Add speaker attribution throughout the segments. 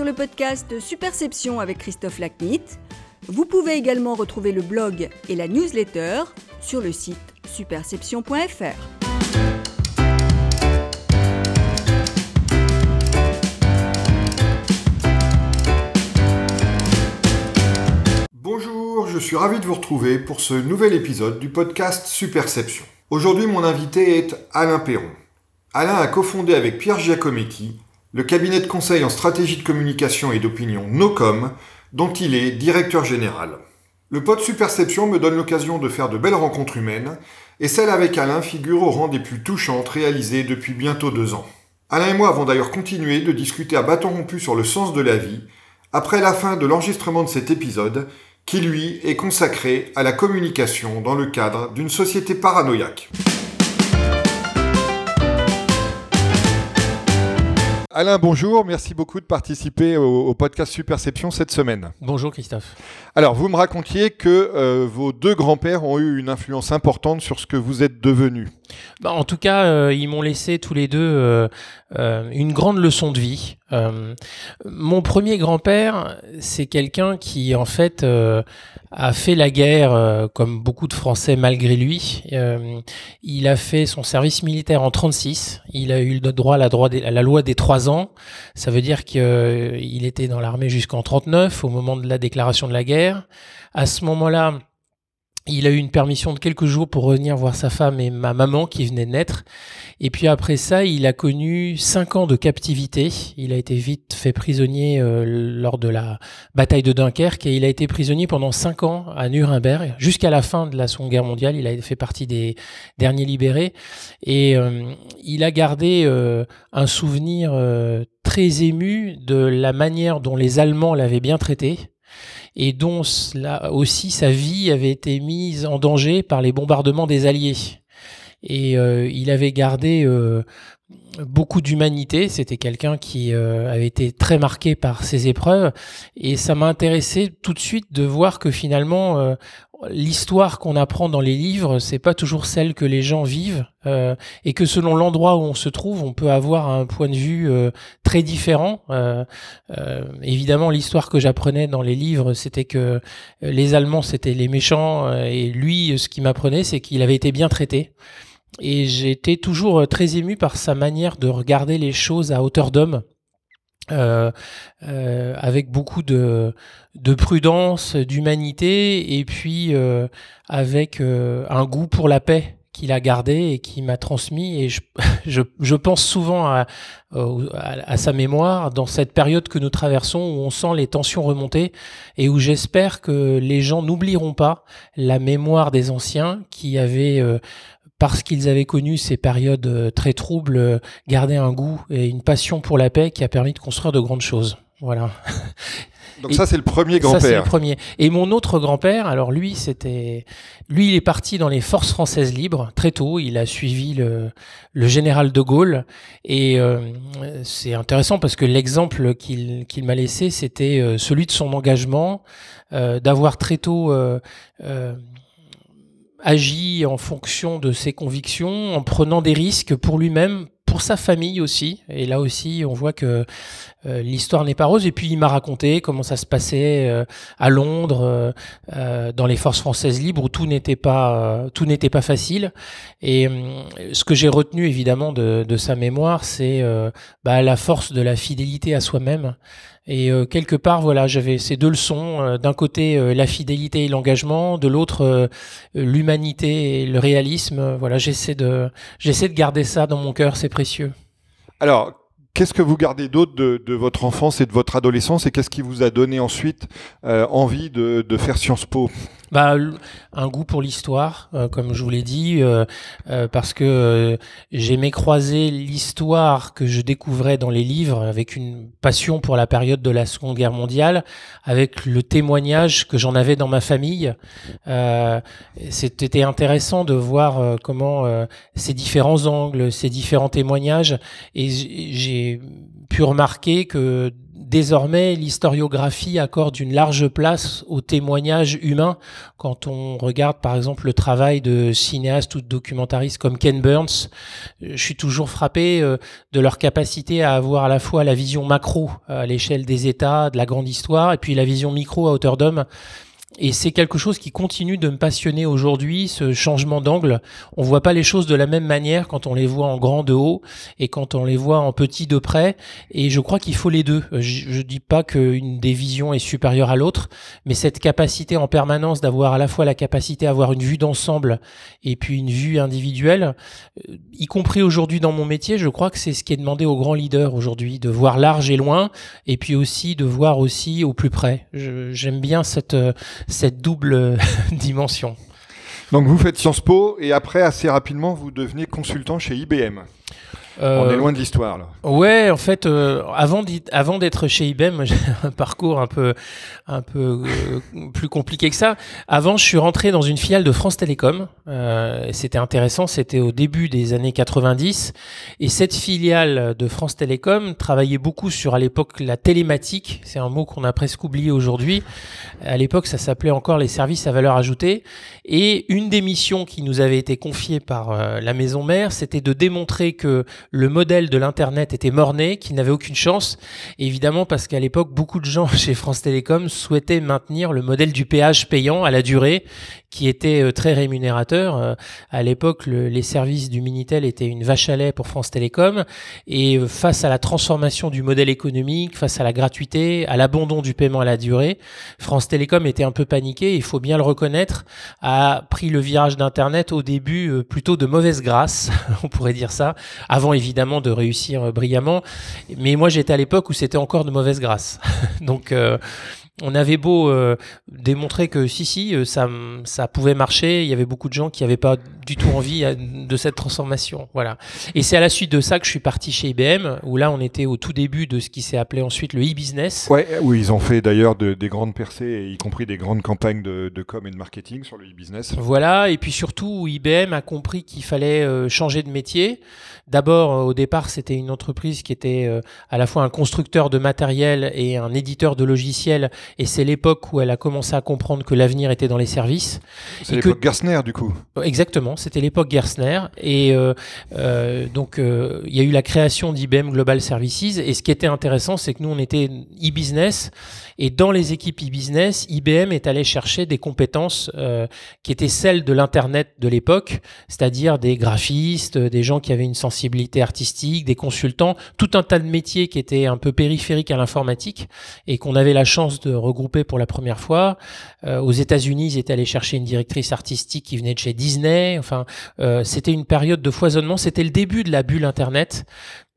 Speaker 1: sur le podcast Superception avec Christophe Lacnit. Vous pouvez également retrouver le blog et la newsletter sur le site superception.fr.
Speaker 2: Bonjour, je suis ravi de vous retrouver pour ce nouvel épisode du podcast Superception. Aujourd'hui, mon invité est Alain Perron. Alain a cofondé avec Pierre Giacometti le cabinet de conseil en stratégie de communication et d'opinion NoCom, dont il est directeur général. Le pod Superception me donne l'occasion de faire de belles rencontres humaines, et celle avec Alain figure au rang des plus touchantes réalisées depuis bientôt deux ans. Alain et moi avons d'ailleurs continué de discuter à bâton rompu sur le sens de la vie, après la fin de l'enregistrement de cet épisode, qui lui est consacré à la communication dans le cadre d'une société paranoïaque. Alain, bonjour. Merci beaucoup de participer au, podcast Superception cette semaine.
Speaker 3: Bonjour Christophe.
Speaker 2: Alors, vous me racontiez que euh, vos deux grands-pères ont eu une influence importante sur ce que vous êtes devenu.
Speaker 3: Bah, en tout cas, euh, ils m'ont laissé tous les deux euh, une grande leçon de vie. mon premier grand-père, c'est quelqu'un qui, en fait, a fait la guerre, euh, comme beaucoup de Français malgré lui. Euh, il a fait son service militaire en 36. Il a eu le droit à la, à la loi des trois ans. Ça veut dire qu'il euh, était dans l'armée jusqu'en 39, au moment de la déclaration de la guerre. À ce moment-là, il a eu une permission de quelques jours pour revenir voir sa femme et ma maman qui venait de naître. Et puis après ça, il a connu cinq ans de captivité. Il a été vite fait prisonnier euh, lors de la bataille de Dunkerque et il a été prisonnier pendant cinq ans à Nuremberg jusqu'à la fin de la Seconde Guerre mondiale. Il a fait partie des derniers libérés et euh, il a gardé euh, un souvenir très ému de la manière dont les Allemands l'avaient bien traité et dont là aussi sa vie avait été mise en danger par les bombardements des Alliés. Et euh, il avait gardé euh, beaucoup d'humanité. C'était quelqu'un qui euh, avait été très marqué par ces épreuves. Et ça m'a intéressé tout de suite de voir que finalement, l'histoire qu'on apprend dans les livres, c'est pas toujours celle que les gens vivent, euh, et que selon l'endroit où on se trouve, on peut avoir un point de vue euh, très différent. Euh, évidemment, l'histoire que j'apprenais dans les livres, c'était que les Allemands c'était les méchants, et lui, ce qu'il m'apprenait, c'est qu'il avait été bien traité. Et j'étais toujours très ému par sa manière de regarder les choses à hauteur d'homme. Euh, euh, avec beaucoup de, de prudence, d'humanité, et puis euh, avec un goût pour la paix qu'il a gardé et qui m'a transmis. Et je, pense souvent à, sa mémoire dans cette période que nous traversons où on sent les tensions remonter et où j'espère que les gens n'oublieront pas la mémoire des anciens qui avaient parce qu'ils avaient connu ces périodes euh, très troubles, euh, gardé un goût et une passion pour la paix qui a permis de construire de grandes choses. Voilà.
Speaker 2: Donc ça c'est le premier grand-père.
Speaker 3: Ça c'est le premier. Et mon autre grand-père, alors lui c'était, lui il est parti dans les forces françaises libres très tôt. Il a suivi le, le général de Gaulle et euh, c'est intéressant parce que l'exemple qu'il qu'il m'a laissé c'était celui de son engagement, d'avoir très tôt agit en fonction de ses convictions, en prenant des risques pour lui-même, pour sa famille aussi. Et là aussi, on voit que euh, l'histoire n'est pas rose. Et puis, il m'a raconté comment ça se passait euh, à Londres, euh, dans les forces françaises libres, où tout n'était pas, tout n'était pas facile. Et ce que j'ai retenu évidemment de, de sa mémoire, c'est bah, la force de la fidélité à soi-même. Et euh, quelque part, voilà, j'avais ces deux leçons. Euh, d'un côté, euh, la fidélité et l'engagement, de l'autre, l'humanité et le réalisme. Voilà, j'essaie de, j'essaie de garder ça dans mon cœur, c'est précieux.
Speaker 2: Alors, Qu'est-ce que vous gardez d'autre de, votre enfance et de votre adolescence et qu'est-ce qui vous a donné ensuite envie de faire Sciences Po?
Speaker 3: Bah, un goût pour l'histoire, euh, comme je vous l'ai dit, euh, euh, parce que j'aimais croiser l'histoire que je découvrais dans les livres avec une passion pour la période de la Seconde Guerre mondiale, avec le témoignage que j'en avais dans ma famille. C'était intéressant de voir comment ces différents angles, ces différents témoignages, et j'ai pu remarquer que désormais, l'historiographie accorde une large place au témoignage humain. Quand on regarde, par exemple, le travail de cinéastes ou de documentaristes comme Ken Burns, je suis toujours frappé de leur capacité à avoir à la fois la vision macro à l'échelle des États, de la grande histoire, et puis la vision micro à hauteur d'homme et c'est quelque chose qui continue de me passionner aujourd'hui, ce changement d'angle. On voit pas les choses de la même manière quand on les voit en grand de haut et quand on les voit en petit de près. Et je crois qu'il faut les deux. Je, je dis pas qu'une des visions est supérieure à l'autre, mais cette capacité en permanence d'avoir à la fois la capacité à avoir une vue d'ensemble et puis une vue individuelle, euh, y compris aujourd'hui dans mon métier, je crois que c'est ce qui est demandé aux grands leaders aujourd'hui, de voir large et loin, et puis aussi de voir aussi au plus près. J'aime bien cette cette double dimension.
Speaker 2: Donc vous faites Sciences Po et après assez rapidement vous devenez consultant chez IBM. On est euh, loin de l'histoire là.
Speaker 3: Ouais, en fait, euh, avant avant d'être chez IBM, j'ai un parcours un peu un peu euh, plus compliqué que ça. Avant, je suis rentré dans une filiale de France Télécom. c'était intéressant, c'était au début des années 90, et cette filiale de France Télécom travaillait beaucoup sur à l'époque la télématique. C'est un mot qu'on a presque oublié aujourd'hui. À l'époque, ça s'appelait encore les services à valeur ajoutée. Et une des missions qui nous avait été confiée par la maison mère, c'était de démontrer que le modèle de l'Internet était morné, qu'il n'avait aucune chance. évidemment, parce qu'à l'époque, beaucoup de gens chez France Télécom souhaitaient maintenir le modèle du péage payant à la durée, qui était euh, très rémunérateur. Euh, à l'époque, les services du Minitel étaient une vache à lait pour France Télécom. Et euh, face à la transformation du modèle économique, face à la gratuité, à l'abandon du paiement à la durée, France Télécom était un peu paniqué, il faut bien le reconnaître, a pris le virage d'Internet au début plutôt de mauvaise grâce, on pourrait dire ça, avant évidemment de réussir brillamment. Mais moi j'étais à l'époque où c'était encore de mauvaise grâce. Donc on avait beau euh, démontrer que si si euh, ça ça pouvait marcher, il y avait beaucoup de gens qui n'avaient pas du tout envie euh, de cette transformation, voilà. Et c'est à la suite de ça que je suis parti chez IBM où là on était au tout début de ce qui s'est appelé ensuite le e-business.
Speaker 2: Ouais, où ils ont fait d'ailleurs des grandes percées, y compris des grandes campagnes de, de com et de marketing sur le e-business.
Speaker 3: Voilà, et puis surtout IBM a compris qu'il fallait changer de métier. D'abord, au départ, c'était une entreprise qui était à la fois un constructeur de matériel et un éditeur de logiciels et c'est l'époque où elle a commencé à comprendre que l'avenir était dans les services.
Speaker 2: C'est l'époque Gerstner, du coup.
Speaker 3: Exactement, c'était l'époque Gerstner. Et euh, euh, donc, euh, il y a eu la création d'IBM Global Services. Et ce qui était intéressant, c'est que nous, on était e-business. Et dans les équipes e-business, IBM est allé chercher des compétences qui étaient celles de l'Internet de l'époque, c'est-à-dire des graphistes, des gens qui avaient une sensibilité artistique, des consultants, tout un tas de métiers qui étaient un peu périphériques à l'informatique et qu'on avait la chance de regroupés pour la première fois. Euh, aux États-Unis, ils étaient allés chercher une directrice artistique qui venait de chez Disney. Enfin, euh, c'était une période de foisonnement. C'était le début de la bulle Internet.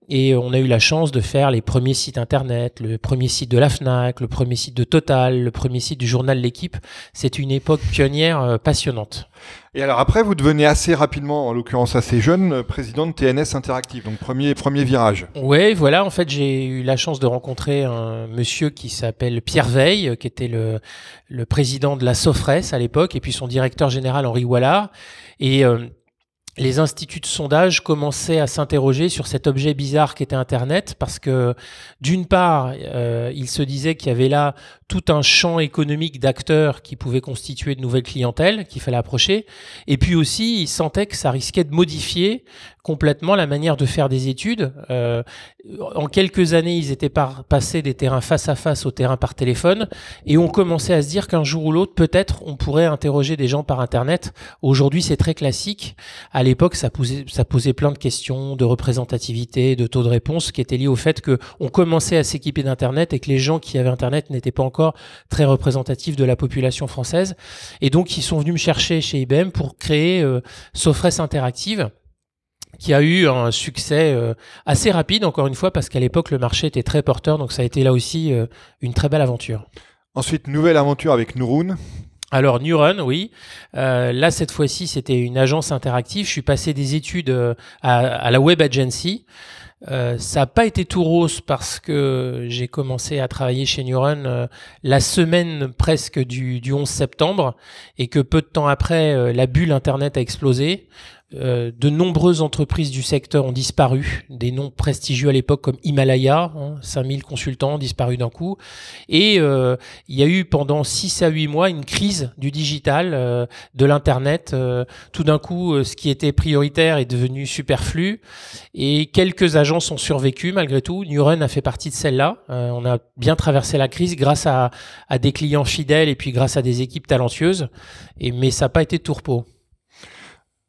Speaker 3: Et on a eu la chance de faire les premiers sites internet, le premier site de la FNAC, le premier site de Total, le premier site du journal L'équipe. C'est une époque pionnière euh, passionnante.
Speaker 2: Et alors après, vous devenez assez rapidement, en l'occurrence assez jeune, euh, président de TNS Interactive, donc premier, premier virage.
Speaker 3: Oui, voilà, en fait j'ai eu la chance de rencontrer un monsieur qui s'appelle Pierre Veil, qui était le, le président de la Sofres à l'époque, et puis son directeur général Henri Wallard. Et euh, les instituts de sondage commençaient à s'interroger sur cet objet bizarre qu'était Internet, parce que d'une part, euh, ils se disaient qu'il y avait là tout un champ économique d'acteurs qui pouvaient constituer de nouvelles clientèles qu'il fallait approcher, et puis aussi, ils sentaient que ça risquait de modifier complètement la manière de faire des études. Euh, en quelques années, ils étaient passés des terrains face à face au terrain par téléphone, et on commençait à se dire qu'un jour ou l'autre, peut-être, on pourrait interroger des gens par Internet. Aujourd'hui, c'est très classique. L'époque, ça posait, plein de questions de représentativité, de taux de réponse, qui étaient liés au fait que on commençait à s'équiper d'Internet et que les gens qui avaient Internet n'étaient pas encore très représentatifs de la population française. Et donc, ils sont venus me chercher chez IBM pour créer euh, Sofres Interactive qui a eu un succès euh, assez rapide, encore une fois, parce qu'à l'époque, le marché était très porteur, donc ça a été là aussi euh, une très belle aventure.
Speaker 2: Ensuite, nouvelle aventure avec Nurun.
Speaker 3: Alors Neuron, oui. Euh, là, cette fois-ci, c'était une agence interactive. Je suis passé des études à, à la Web Agency. Euh, ça n'a pas été tout rose parce que j'ai commencé à travailler chez Neuron euh, la semaine presque du, du, 11 septembre et que peu de temps après, la bulle Internet a explosé. Euh, de nombreuses entreprises du secteur ont disparu, des noms prestigieux à l'époque comme Himalaya, hein, 5000 consultants ont disparu d'un coup, et euh, il y a eu pendant 6 à 8 mois une crise du digital, euh, de l'Internet, tout d'un coup ce qui était prioritaire est devenu superflu, et quelques agences ont survécu malgré tout, Newrun a fait partie de celle-là, on a bien traversé la crise grâce à, à, des clients fidèles et puis grâce à des équipes talentueuses, et, mais ça n'a pas été tourpeau.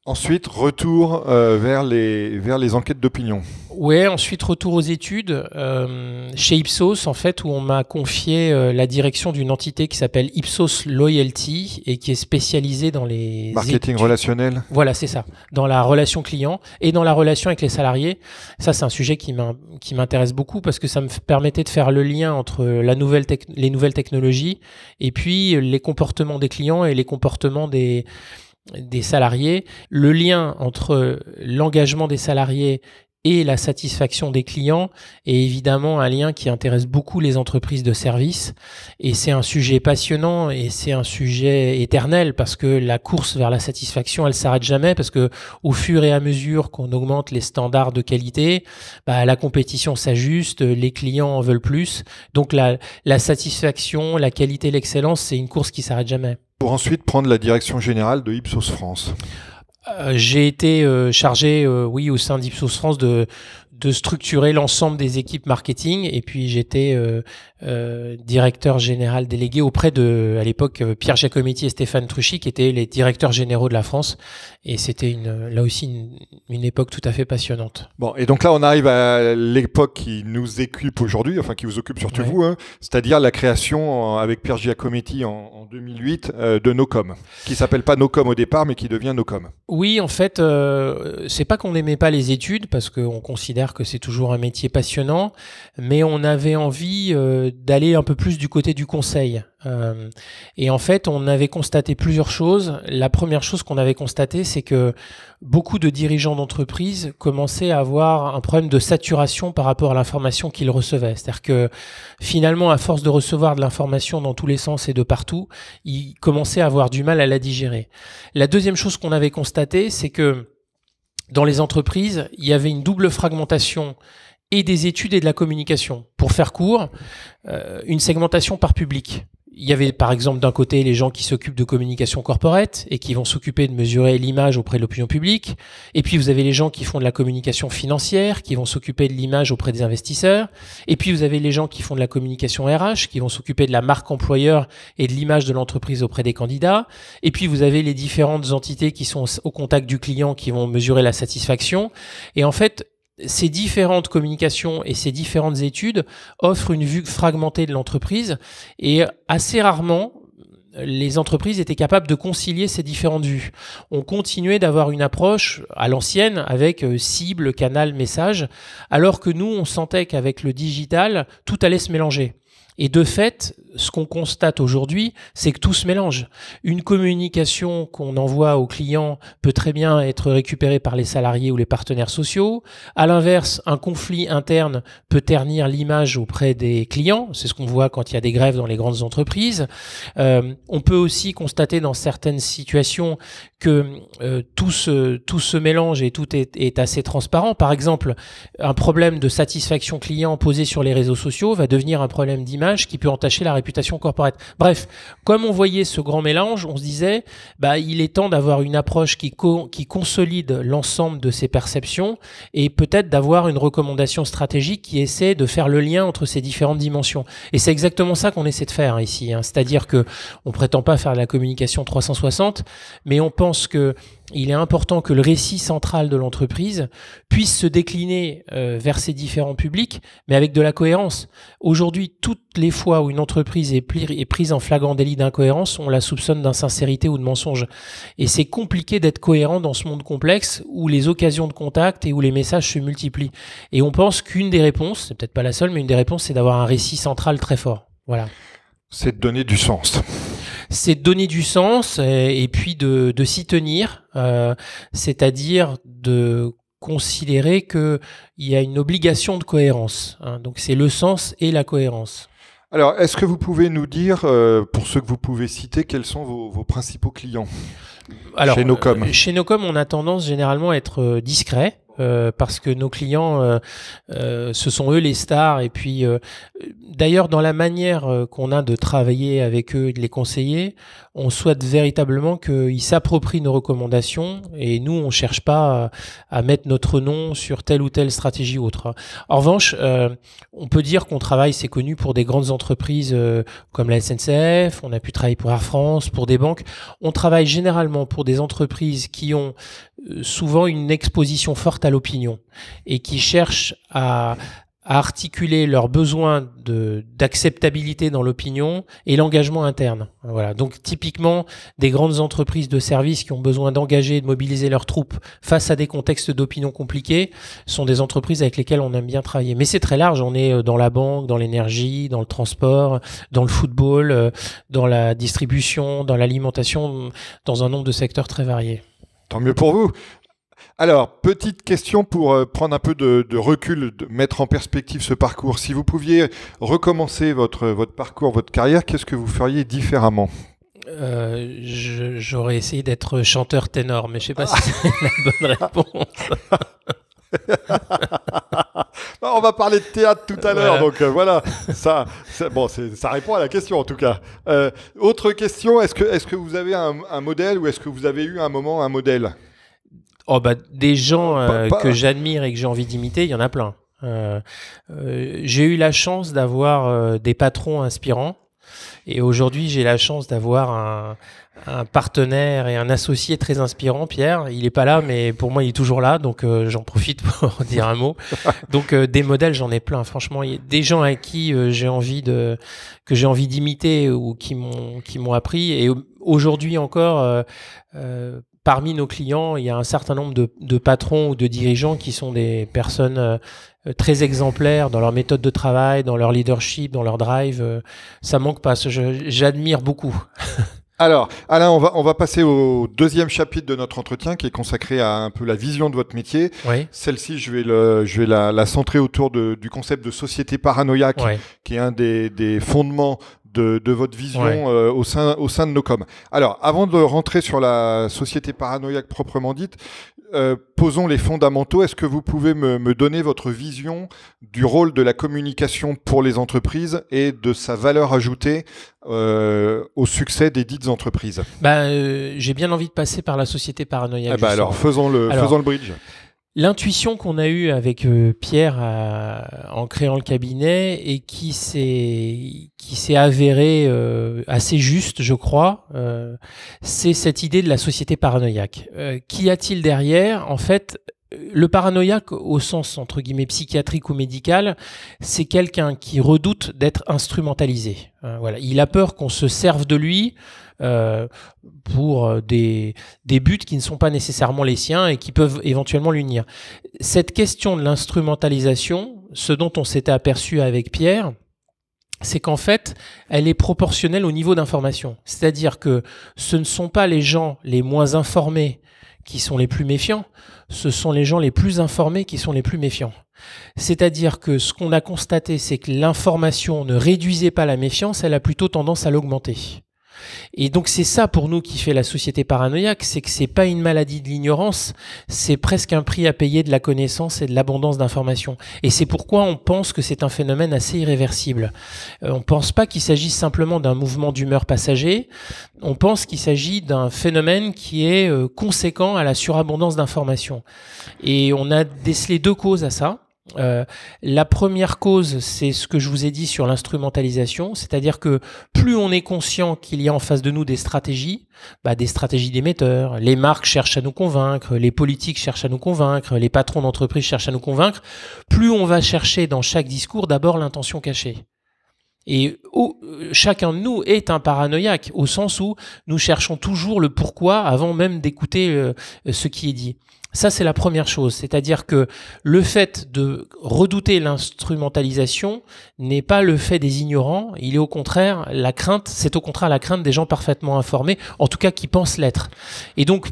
Speaker 2: Ensuite, retour euh, vers, les, vers les enquêtes d'opinion.
Speaker 3: Ouais, ensuite retour aux études euh, chez Ipsos en fait où on m'a confié euh, la direction d'une entité qui s'appelle Ipsos Loyalty et qui est spécialisée dans les
Speaker 2: marketing relationnel.
Speaker 3: Voilà, c'est ça, dans la relation client et dans la relation avec les salariés. Ça c'est un sujet qui m'intéresse beaucoup parce que ça me permettait de faire le lien entre la nouvelle les nouvelles technologies et puis les comportements des clients et les comportements des des salariés, le lien entre l'engagement des salariés et la satisfaction des clients est évidemment un lien qui intéresse beaucoup les entreprises de services et c'est un sujet passionnant et c'est un sujet éternel parce que la course vers la satisfaction elle s'arrête jamais parce que au fur et à mesure qu'on augmente les standards de qualité bah, la compétition s'ajuste les clients en veulent plus. Donc la, la satisfaction la qualité l'excellence c'est une course qui s'arrête jamais.
Speaker 2: Pour ensuite prendre la direction générale de Ipsos France.
Speaker 3: Euh, j'ai été euh, chargé, euh, oui, au sein d'Ipsos France de, structurer l'ensemble des équipes marketing. Et puis j'étais euh, euh, directeur général délégué auprès de à l'époque euh, Pierre Giacometti et Stéphane Truchy qui étaient les directeurs généraux de la France et c'était une là aussi une, une, époque tout à fait passionnante.
Speaker 2: Bon et donc là on arrive à l'époque qui nous équipe aujourd'hui enfin qui vous occupe surtout vous hein, c'est-à-dire la création avec Pierre Giacometti en, en 2008 de Nocom qui s'appelle pas Nocom au départ mais qui devient Nocom.
Speaker 3: Oui en fait c'est pas qu'on n'aimait pas les études parce qu'on considère que c'est toujours un métier passionnant, mais on avait envie euh, d'aller un peu plus du côté du conseil. Euh, et en fait, on avait constaté plusieurs choses. La première chose qu'on avait constaté, c'est que beaucoup de dirigeants d'entreprise commençaient à avoir un problème de saturation par rapport à l'information qu'ils recevaient. C'est-à-dire que finalement, à force de recevoir de l'information dans tous les sens et de partout, ils commençaient à avoir du mal à la digérer. La deuxième chose qu'on avait constaté, c'est que dans les entreprises, il y avait une double fragmentation et des études et de la communication. Pour faire court, euh, une segmentation par public il y avait par exemple d'un côté les gens qui s'occupent de communication corporate et qui vont s'occuper de mesurer l'image auprès de l'opinion publique. Et puis vous avez les gens qui font de la communication financière, qui vont s'occuper de l'image auprès des investisseurs. Et puis vous avez les gens qui font de la communication RH, qui vont s'occuper de la marque employeur et de l'image de l'entreprise auprès des candidats. Et puis vous avez les différentes entités qui sont au contact du client, qui vont mesurer la satisfaction. Et en fait, ces différentes communications et ces différentes études offrent une vue fragmentée de l'entreprise et assez rarement les entreprises étaient capables de concilier ces différentes vues. On continuait d'avoir une approche à l'ancienne avec euh, cible, canal, message, alors que nous, on sentait qu'avec le digital, tout allait se mélanger. Et de fait, ce qu'on constate aujourd'hui, c'est que tout se mélange. Une communication qu'on envoie aux clients peut très bien être récupérée par les salariés ou les partenaires sociaux. À l'inverse, un conflit interne peut ternir l'image auprès des clients. C'est ce qu'on voit quand il y a des grèves dans les grandes entreprises. Euh, on peut aussi constater dans certaines situations que euh, tout, se, tout se mélange et tout est, est assez transparent. Par exemple, un problème de satisfaction client posé sur les réseaux sociaux va devenir un problème d'image qui peut entacher la réputation corporate. Bref, comme on voyait ce grand mélange, on se disait, bah, il est temps d'avoir une approche qui, consolide l'ensemble de ces perceptions et peut-être d'avoir une recommandation stratégique qui essaie de faire le lien entre ces différentes dimensions. Et c'est exactement ça qu'on essaie de faire ici. Hein. C'est-à-dire que on prétend pas faire de la communication 360, mais on pense que il est important que le récit central de l'entreprise puisse se décliner euh, vers ses différents publics, mais avec de la cohérence. Aujourd'hui, toutes les fois où une entreprise est, prise en flagrant délit d'incohérence, on la soupçonne d'insincérité ou de mensonge. Et c'est compliqué d'être cohérent dans ce monde complexe où les occasions de contact et où les messages se multiplient. Et on pense qu'une des réponses, c'est peut-être pas la seule, mais une des réponses, c'est d'avoir un récit central très fort. Voilà.
Speaker 2: C'est de donner du sens
Speaker 3: c'est de donner du sens et, puis de, s'y tenir, euh, c'est-à-dire de considérer qu'il y a une obligation de cohérence. Hein. donc c'est le sens et la cohérence.
Speaker 2: Alors, est-ce que vous pouvez nous dire, euh, pour ceux que vous pouvez citer, quels sont vos, vos principaux clients
Speaker 3: Alors,
Speaker 2: chez Nocom
Speaker 3: euh, Chez Nocom, on a tendance généralement à être discret. Euh, parce que nos clients, euh, euh, ce sont eux les stars. Et puis, d'ailleurs, dans la manière qu'on a de travailler avec eux et de les conseiller, on souhaite véritablement qu'ils s'approprient nos recommandations et nous, on cherche pas à, mettre notre nom sur telle ou telle stratégie ou autre. En revanche, on peut dire qu'on travaille, c'est connu pour des grandes entreprises comme la SNCF, on a pu travailler pour Air France, pour des banques. On travaille généralement pour des entreprises qui ont souvent une exposition forte à l'opinion et qui cherchent à, à articuler leurs besoins d'acceptabilité dans l'opinion et l'engagement interne. Voilà. Donc typiquement des grandes entreprises de services qui ont besoin d'engager et de mobiliser leurs troupes face à des contextes d'opinion compliqués sont des entreprises avec lesquelles on aime bien travailler. Mais c'est très large, on est euh, dans la banque, dans l'énergie, dans le transport, dans le football, euh, dans la distribution, dans l'alimentation, dans un nombre de secteurs très variés.
Speaker 2: Tant mieux pour vous. Alors, petite question pour euh, prendre un peu de, de, recul, de mettre en perspective ce parcours. Si vous pouviez recommencer votre, votre parcours, votre carrière, qu'est-ce que vous feriez différemment?
Speaker 3: Euh, J'aurais essayé d'être chanteur ténor, mais je sais pas si c'est la bonne réponse.
Speaker 2: On va parler de théâtre tout à l'heure, donc euh, voilà, ça, ça, bon, ça répond à la question en tout cas. Euh, autre question, est-ce que, est que vous avez un, un modèle ou est-ce que vous avez eu un moment un modèle?
Speaker 3: Oh bah des gens euh, pas, pas... que j'admire et que j'ai envie d'imiter, il y en a plein. Euh, euh, j'ai eu la chance d'avoir des patrons inspirants et aujourd'hui j'ai la chance d'avoir un, un, partenaire et un associé très inspirant, Pierre. Il est pas là, mais pour moi il est toujours là, donc j'en profite pour dire un mot. Donc des modèles j'en ai plein. Franchement, y a des gens à qui j'ai envie de que j'ai envie d'imiter ou qui m'ont qui m'ont appris et aujourd'hui encore parmi nos clients, il y a un certain nombre de, de, patrons ou de dirigeants qui sont des personnes euh, très exemplaires dans leur méthode de travail, dans leur leadership, dans leur drive. Euh, ça manque pas. J'admire beaucoup.
Speaker 2: Alors, Alain, on va, on va passer au deuxième chapitre de notre entretien qui est consacré à un peu la vision de votre métier.
Speaker 3: Oui.
Speaker 2: Celle-ci, je vais, le, je vais la, la centrer autour de, du concept de société paranoïaque,
Speaker 3: oui.
Speaker 2: qui est un des, des fondements de, de, votre vision ouais. euh, au, sein, au sein de Nocom. Alors, avant de rentrer sur la société paranoïaque proprement dite, euh, posons les fondamentaux. Est-ce que vous pouvez me, me, donner votre vision du rôle de la communication pour les entreprises et de sa valeur ajoutée euh, au succès des dites entreprises?
Speaker 3: Bah, J'ai bien envie de passer par la société paranoïaque.
Speaker 2: Eh bah alors, faisons le, alors, faisons le bridge.
Speaker 3: L'intuition qu'on a eue avec euh, Pierre à, en créant le cabinet et qui s'est qui s'est avérée euh, assez juste, je crois, euh, c'est cette idée de la société paranoïaque. Euh, Qu'y a-t-il derrière? En fait, le paranoïaque au sens entre guillemets psychiatrique ou médical, c'est quelqu'un qui redoute d'être instrumentalisé. Euh, voilà, il a peur qu'on se serve de lui euh, pour des, des buts qui ne sont pas nécessairement les siens et qui peuvent éventuellement l'unir. Cette question de l'instrumentalisation, ce dont on s'était aperçu avec Pierre, c'est qu'en fait, elle est proportionnelle au niveau d'information. C'est-à-dire que ce ne sont pas les gens les moins informés qui sont les plus méfiants, ce sont les gens les plus informés qui sont les plus méfiants. C'est-à-dire que ce qu'on a constaté, c'est que l'information ne réduisait pas la méfiance, elle a plutôt tendance à l'augmenter. Et donc c'est ça pour nous qui fait la société paranoïaque, c'est que c'est pas une maladie de l'ignorance, c'est presque un prix à payer de la connaissance et de l'abondance d'informations. Et c'est pourquoi on pense que c'est un phénomène assez irréversible. Euh, on pense pas qu'il s'agisse simplement d'un mouvement d'humeur passager, on pense qu'il s'agit d'un phénomène qui est euh, conséquent à la surabondance d'informations. Et on a décelé deux causes à ça. Euh, la première cause, c'est ce que je vous ai dit sur l'instrumentalisation, c'est-à-dire que plus on est conscient qu'il y a en face de nous des stratégies, bah, des stratégies d'émetteurs, les marques cherchent à nous convaincre, les politiques cherchent à nous convaincre, les patrons d'entreprise cherchent à nous convaincre, plus on va chercher dans chaque discours d'abord l'intention cachée. Et chacun de nous est un paranoïaque, au sens où nous cherchons toujours le pourquoi avant même d'écouter euh, ce qui est dit. Ça, c'est la première chose. C'est-à-dire que le fait de redouter l'instrumentalisation n'est pas le fait des ignorants. Il est au contraire la crainte, c'est au contraire la crainte des gens parfaitement informés, en tout cas qui pensent l'être. Et donc,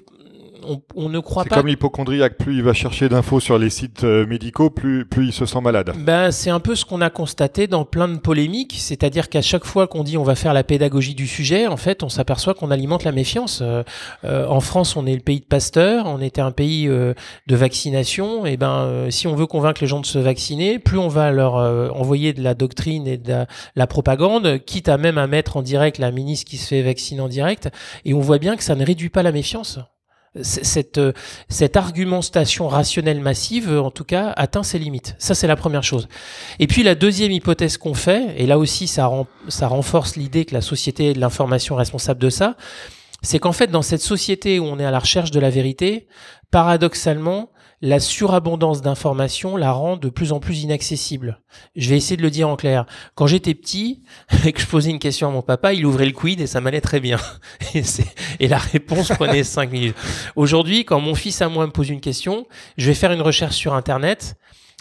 Speaker 3: on, ne croit
Speaker 2: pas.
Speaker 3: C'est
Speaker 2: comme l'hypochondriaque, plus il va chercher d'infos sur les sites euh, médicaux, plus, plus il se sent malade.
Speaker 3: Ben, c'est un peu ce qu'on a constaté dans plein de polémiques, c'est-à-dire qu'à chaque fois qu'on dit on va faire la pédagogie du sujet, en fait, on s'aperçoit qu'on alimente la méfiance. Euh, euh, en France, on est le pays de Pasteur, on était un pays de vaccination, et ben, si on veut convaincre les gens de se vacciner, plus on va leur envoyer de la doctrine et de la, propagande, quitte à même à mettre en direct la ministre qui se fait vacciner en direct, et on voit bien que ça ne réduit pas la méfiance cette, euh, cette argumentation rationnelle massive, en tout cas, atteint ses limites. Ça, c'est la première chose. Et puis la deuxième hypothèse qu'on fait, et là aussi ça, ça renforce l'idée que la société est de l'information responsable de ça, c'est qu'en fait, dans cette société où on est à la recherche de la vérité, paradoxalement, la surabondance d'informations la rend de plus en plus inaccessible. Je vais essayer de le dire en clair. Quand j'étais petit et que je posais une question à mon papa, il ouvrait le quid et ça m'allait très bien. Et, et la réponse prenait cinq minutes. Aujourd'hui, quand mon fils à moi me pose une question, je vais faire une recherche sur Internet.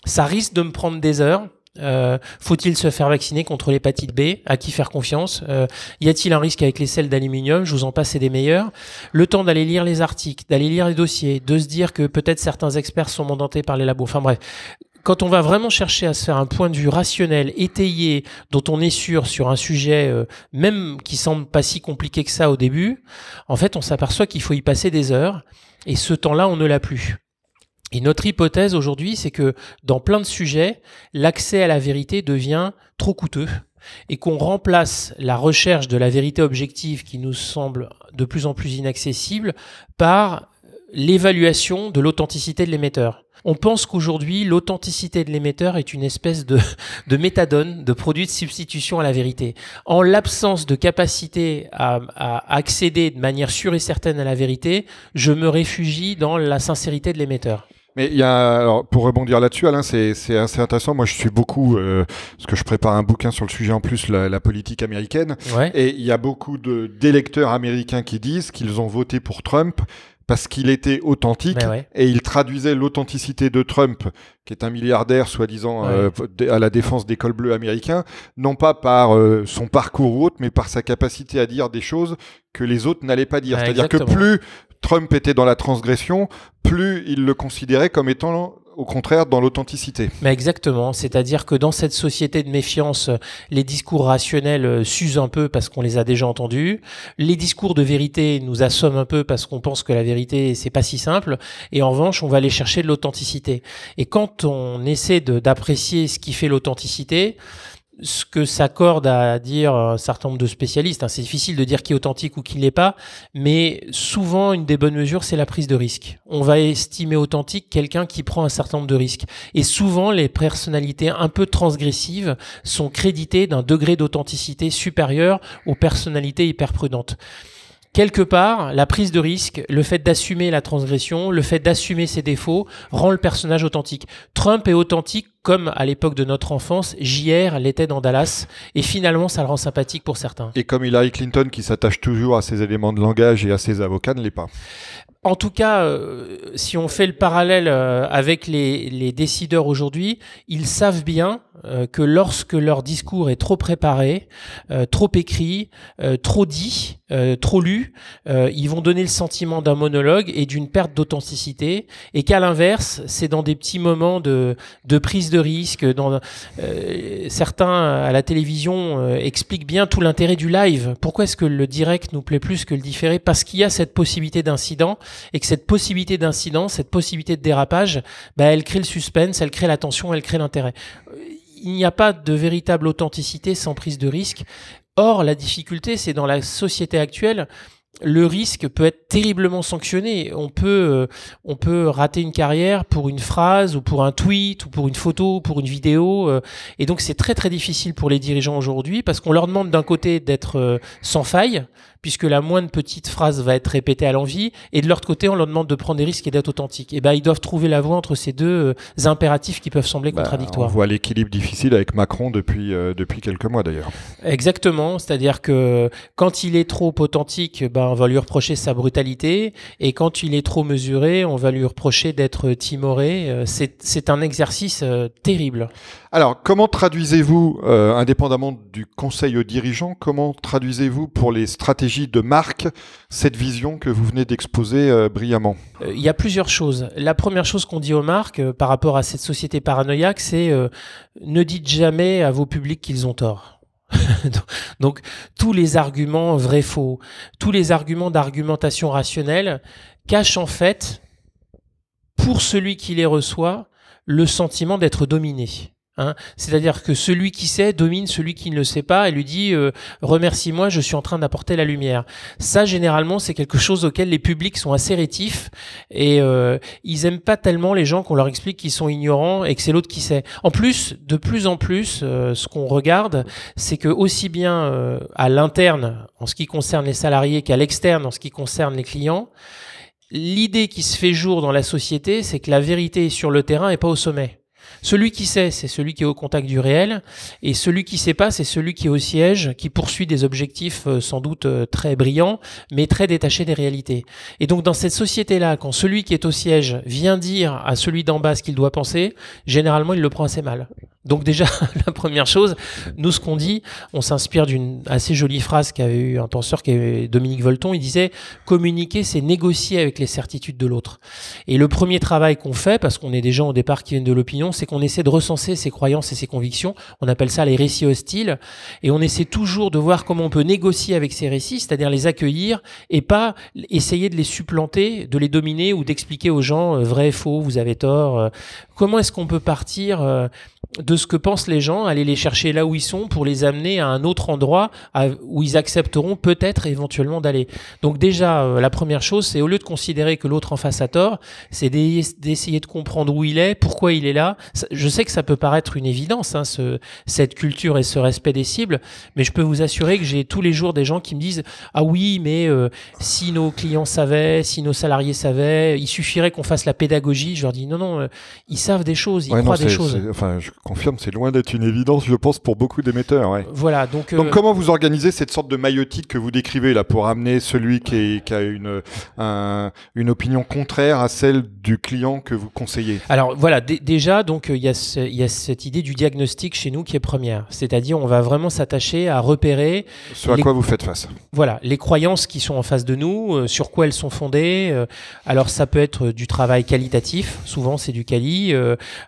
Speaker 3: Ça risque de me prendre des heures euh, faut-il se faire vacciner contre l'hépatite B? À qui faire confiance? Euh, Y a-t-il un risque avec les sels d'aluminium? Je vous en passe, des meilleurs. Le temps d'aller lire les articles, d'aller lire les dossiers, de se dire que peut-être certains experts sont mandatés par les labos. Enfin bref, quand on va vraiment chercher à se faire un point de vue rationnel, étayé, dont on est sûr sur un sujet, euh, même qui semble pas si compliqué que ça au début, en fait, on s'aperçoit qu'il faut y passer des heures. Et ce temps-là, on ne l'a plus. Et notre hypothèse aujourd'hui, c'est que dans plein de sujets, l'accès à la vérité devient trop coûteux et qu'on remplace la recherche de la vérité objective qui nous semble de plus en plus inaccessible par l'évaluation de l'authenticité de l'émetteur. On pense qu'aujourd'hui, l'authenticité de l'émetteur est une espèce de, de méthadone, de produit de substitution à la vérité. En l'absence de capacité à, à, accéder de manière sûre et certaine à la vérité, je me réfugie dans la sincérité de l'émetteur.
Speaker 2: Mais il y a, alors, pour rebondir là-dessus, Alain, c'est, assez intéressant. Moi, je suis beaucoup, euh, parce que je prépare un bouquin sur le sujet en plus, la, la politique américaine.
Speaker 3: Ouais.
Speaker 2: Et il y a beaucoup d'électeurs américains qui disent qu'ils ont voté pour Trump parce qu'il était authentique
Speaker 3: ouais.
Speaker 2: et il traduisait l'authenticité de Trump, qui est un milliardaire soi-disant
Speaker 3: Ouais.
Speaker 2: euh, à la défense des cols bleus américains, non pas par euh, son parcours ou autre, mais par sa capacité à dire des choses que les autres n'allaient pas dire.
Speaker 3: Ouais,
Speaker 2: C'est-à-dire que plus Trump était dans la transgression, plus il le considérait comme étant au contraire dans l'authenticité.
Speaker 3: Mais exactement, c'est-à-dire que dans cette société de méfiance, les discours rationnels euh, s'usent un peu parce qu'on les a déjà entendus, les discours de vérité nous assomment un peu parce qu'on pense que la vérité c'est pas si simple, et en revanche on va aller chercher de l'authenticité. Et quand on essaie d'apprécier ce qui fait l'authenticité, ce que s'accorde à dire un certain nombre de spécialistes, hein, c'est difficile de dire qui est authentique ou qui ne l'est pas, mais souvent une des bonnes mesures c'est la prise de risque. On va estimer authentique quelqu'un qui prend un certain nombre de risques. Et souvent, les personnalités un peu transgressives sont créditées d'un degré d'authenticité supérieur aux personnalités hyper prudentes. Quelque part, la prise de risque, le fait d'assumer la transgression, le fait d'assumer ses défauts, rend le personnage authentique. Trump est authentique comme à l'époque de notre enfance, JR l'était dans Dallas, et finalement ça le rend sympathique pour certains.
Speaker 2: Et comme Hillary Clinton, qui s'attache toujours à ses éléments de langage et à ses avocats, ne l'est pas.
Speaker 3: En tout cas, euh, si on fait le parallèle euh, avec les, les décideurs aujourd'hui, ils savent bien euh, que lorsque leur discours est trop préparé, euh, trop écrit, euh, trop dit, euh, trop lu, euh, ils vont donner le sentiment d'un monologue et d'une perte d'authenticité, et qu'à l'inverse, c'est dans des petits moments de, de prise de risque. Dans, certains à la télévision expliquent bien tout l'intérêt du live. Pourquoi est-ce que le direct nous plaît plus que le différé? Parce qu'il y a cette possibilité d'incident et que cette possibilité d'incident, cette possibilité de dérapage, bah, elle crée le suspense, elle crée la tension, elle crée l'intérêt. Il n'y a pas de véritable authenticité sans prise de risque. Or, la difficulté, c'est dans la société actuelle, le risque peut être terriblement sanctionné. On peut, euh, on peut rater une carrière pour une phrase ou pour un tweet ou pour une photo ou pour une vidéo. euh, et donc, c'est très très difficile pour les dirigeants aujourd'hui parce qu'on leur demande d'un côté d'être euh, sans faille, puisque la moindre petite phrase va être répétée à l'envie, et de l'autre côté, on leur demande de prendre des risques et d'être authentique. Et ben, ils doivent trouver la voie entre ces deux euh, impératifs qui peuvent sembler
Speaker 2: Bah, on
Speaker 3: contradictoires.
Speaker 2: voit l'équilibre difficile avec Macron depuis, euh, depuis quelques mois d'ailleurs.
Speaker 3: Exactement, c'est-à-dire que quand il est trop authentique, ben on va lui reprocher sa brutalité, et quand il est trop mesuré, on va lui reprocher d'être timoré. Euh, C'est un exercice euh, terrible.
Speaker 2: Alors, comment traduisez-vous, indépendamment du conseil aux dirigeants, comment traduisez-vous pour les stratégistes stratégie de marque cette vision que vous venez d'exposer euh, brillamment
Speaker 3: Il y a plusieurs choses. La première chose qu'on dit aux marques par rapport à cette société paranoïaque, c'est ne dites jamais à vos publics qu'ils ont tort. Donc tous les arguments vrais-faux, tous les arguments d'argumentation rationnelle cachent en fait, pour celui qui les reçoit, le sentiment d'être dominé. Hein. C'est-à-dire que celui qui sait domine celui qui ne le sait pas et lui dit euh, remercie-moi, je suis en train d'apporter la lumière. Ça, généralement, c'est quelque chose auquel les publics sont assez rétifs et euh, ils aiment pas tellement les gens qu'on leur explique qu'ils sont ignorants et que c'est l'autre qui sait. En plus, de plus en plus, euh, ce qu'on regarde, c'est que aussi bien à l'interne en ce qui concerne les salariés qu'à l'externe en ce qui concerne les clients, l'idée qui se fait jour dans la société, c'est que la vérité sur le terrain et pas au sommet. Celui qui sait, c'est celui qui est au contact du réel, et celui qui sait pas, c'est celui qui est au siège, qui poursuit des objectifs euh, sans doute euh, très brillants, mais très détachés des réalités. Et donc dans cette société-là, quand celui qui est au siège vient dire à celui d'en bas ce qu'il doit penser, généralement il le prend assez mal. Donc déjà, la première chose, nous ce qu'on dit, on s'inspire d'une assez jolie phrase qu'avait eu un penseur qui est Dominique Volton, il disait communiquer c'est négocier avec les certitudes de l'autre. Et le premier travail qu'on fait, parce qu'on est des gens au départ qui viennent de l'opinion, c'est qu'on essaie de recenser ses croyances et ses convictions, on appelle ça les récits hostiles, et on essaie toujours de voir comment on peut négocier avec ces récits, c'est-à-dire les accueillir et pas essayer de les supplanter, de les dominer ou d'expliquer aux gens euh, vrai, faux, vous avez tort. Euh. comment est-ce qu'on peut partir euh, de ce que pensent les gens, aller les chercher là où ils sont pour les amener à un autre endroit où ils accepteront peut-être éventuellement d'aller. Donc déjà, euh, la première chose, c'est au lieu de considérer que l'autre en face a tort, c'est d'essayer de comprendre où il est, pourquoi il est là. Je sais que ça peut paraître une évidence, hein, ce, cette culture et ce respect des cibles, mais je peux vous assurer que j'ai tous les jours des gens qui me disent ah oui, mais euh, si nos clients savaient, si nos salariés savaient, il suffirait qu'on fasse la pédagogie. Je leur dis non non, euh, ils savent des choses, ils croient des choses.
Speaker 2: Enfin, confirme, c'est loin d'être une évidence, je pense, pour beaucoup d'émetteurs.
Speaker 3: Voilà, donc.
Speaker 2: Donc, euh, comment vous organisez cette sorte de maillotique que vous décrivez là pour amener celui qui, a une, une opinion contraire à celle du client que vous conseillez?
Speaker 3: Alors voilà, déjà, donc il y, a y a cette idée du diagnostic chez nous qui est première, c'est-à-dire on va vraiment s'attacher à repérer.
Speaker 2: Ce à quoi vous faites face.
Speaker 3: Voilà, les croyances qui sont en face de nous, euh, sur quoi elles sont fondées. Euh, alors ça peut être du travail qualitatif, souvent c'est du quali,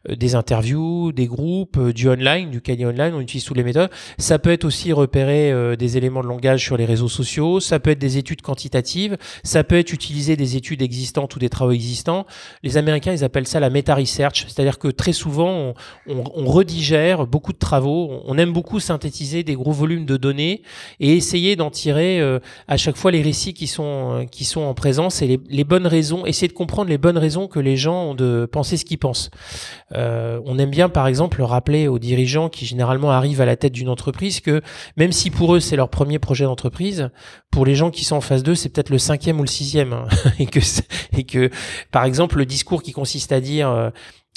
Speaker 3: des interviews, des groupe, euh, du online, du Kali online, on utilise toutes les méthodes. Ça peut être aussi repérer euh, des éléments de langage sur les réseaux sociaux, ça peut être des études quantitatives, ça peut être utiliser des études existantes ou des travaux existants. Les Américains, ils appellent ça la meta-research, c'est-à-dire que très souvent, on, redigère beaucoup de travaux, on aime beaucoup synthétiser des gros volumes de données et essayer d'en tirer euh, à chaque fois les récits qui sont, qui sont en présence et les, les, bonnes raisons, essayer de comprendre les bonnes raisons que les gens ont de penser ce qu'ils pensent. On aime bien, par exemple, rappeler aux dirigeants qui généralement arrivent à la tête d'une entreprise que même si pour eux c'est leur premier projet d'entreprise, pour les gens qui sont en phase 2, c'est peut-être le cinquième ou le sixième. Hein. et, que, et que, par exemple, le discours qui consiste à dire... Euh,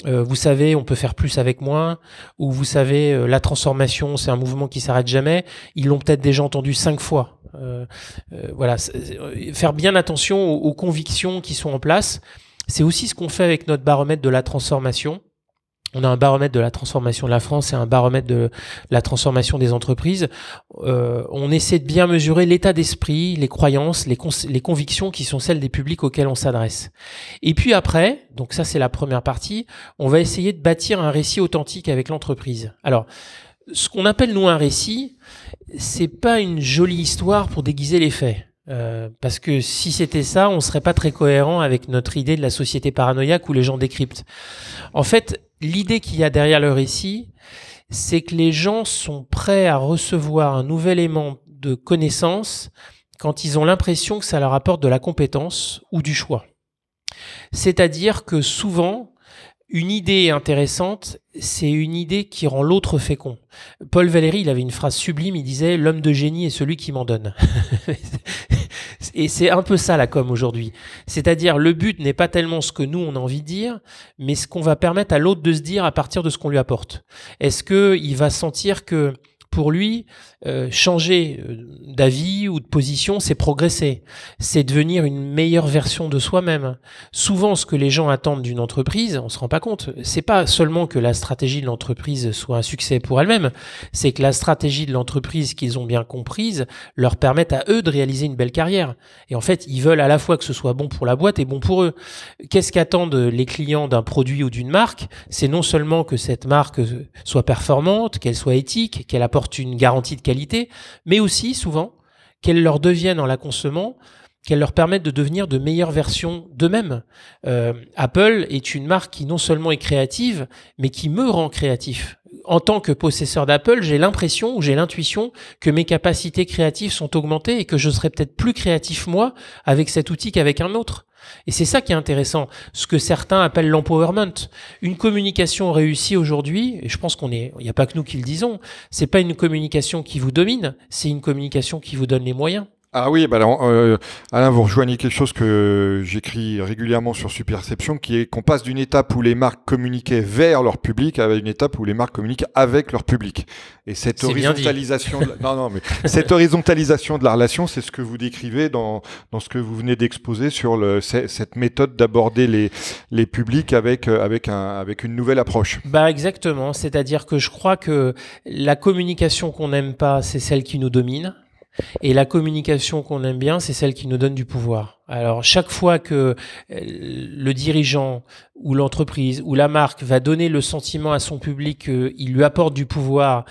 Speaker 3: euh, vous savez, on peut faire plus avec moins, ou vous savez, euh, la transformation, c'est un mouvement qui s'arrête jamais. Ils l'ont peut-être déjà entendu cinq fois. voilà, faire bien attention aux, convictions qui sont en place. C'est aussi ce qu'on fait avec notre baromètre de la transformation on a un baromètre de la transformation de la France et un baromètre de la transformation des entreprises. Euh, on essaie de bien mesurer l'état d'esprit, les croyances, les, convictions qui sont celles des publics auxquels on s'adresse. Et puis après, donc ça c'est la première partie, on va essayer de bâtir un récit authentique avec l'entreprise. Alors, ce qu'on appelle nous un récit, c'est pas une jolie histoire pour déguiser les faits. Euh, parce que si c'était ça, on serait pas très cohérent avec notre idée de la société paranoïaque où les gens décryptent. En fait, l'idée qu'il y a derrière le récit, c'est que les gens sont prêts à recevoir un nouvel élément de connaissance quand ils ont l'impression que ça leur apporte de la compétence ou du choix. C'est-à-dire que souvent, une idée intéressante, c'est une idée qui rend l'autre fécond. Paul Valéry, il avait une phrase sublime, il disait L'homme de génie est celui qui m'en donne. Et c'est un peu ça la com aujourd'hui. C'est-à-dire le but n'est pas tellement ce que nous on a envie de dire, mais ce qu'on va permettre à l'autre de se dire à partir de ce qu'on lui apporte. Est-ce que il va sentir que pour lui, euh, changer euh, d'avis ou de position, c'est progresser. C'est devenir une meilleure version de soi-même. Souvent, ce que les gens attendent d'une entreprise, on se rend pas compte. C'est pas seulement que la stratégie de l'entreprise soit un succès pour elle-même, c'est que la stratégie de l'entreprise qu'ils ont bien comprise leur permette à eux de réaliser une belle carrière. Et en fait, ils veulent à la fois que ce soit bon pour la boîte et bon pour eux. Qu'est-ce qu'attendent les clients d'un produit ou d'une marque? C'est non seulement que cette marque soit performante, qu'elle soit éthique, qu'elle apporte une garantie de qualité, mais aussi souvent qu'elle leur devienne en la consommant qu'elle leur permette de devenir de meilleures versions d'eux-mêmes. Euh, Apple est une marque qui non seulement est créative, mais qui me rend créatif. En tant que possesseur d'Apple, j'ai l'impression ou j'ai l'intuition que mes capacités créatives sont augmentées et que je serai peut-être plus créatif moi avec cet outil qu'avec un autre. Et c'est ça qui est intéressant, ce que certains appellent l'empowerment. Une communication réussie aujourd'hui, et je pense qu'on est, il n'y a pas que nous qui le disons, c'est pas une communication qui vous domine, c'est une communication qui vous donne les moyens.
Speaker 2: Ah oui, bah euh, Alain, vous rejoignez quelque chose que j'écris régulièrement sur Superception, qui est qu'on passe d'une étape où les marques communiquaient vers leur public à une étape où les marques communiquent avec leur public. Et cette horizontalisation, de, non, non, mais cette horizontalisation de la relation, c'est ce que vous décrivez dans, dans ce que vous venez d'exposer sur le, cette méthode d'aborder les, les publics avec, euh, avec, un, avec une nouvelle approche.
Speaker 3: Bah exactement, c'est-à-dire que je crois que la communication qu'on n'aime pas, c'est celle qui nous domine. Et la communication qu'on aime bien, c'est celle qui nous donne du pouvoir. Alors chaque fois que euh, le dirigeant ou l'entreprise ou la marque va donner le sentiment à son public qu'il lui apporte du pouvoir,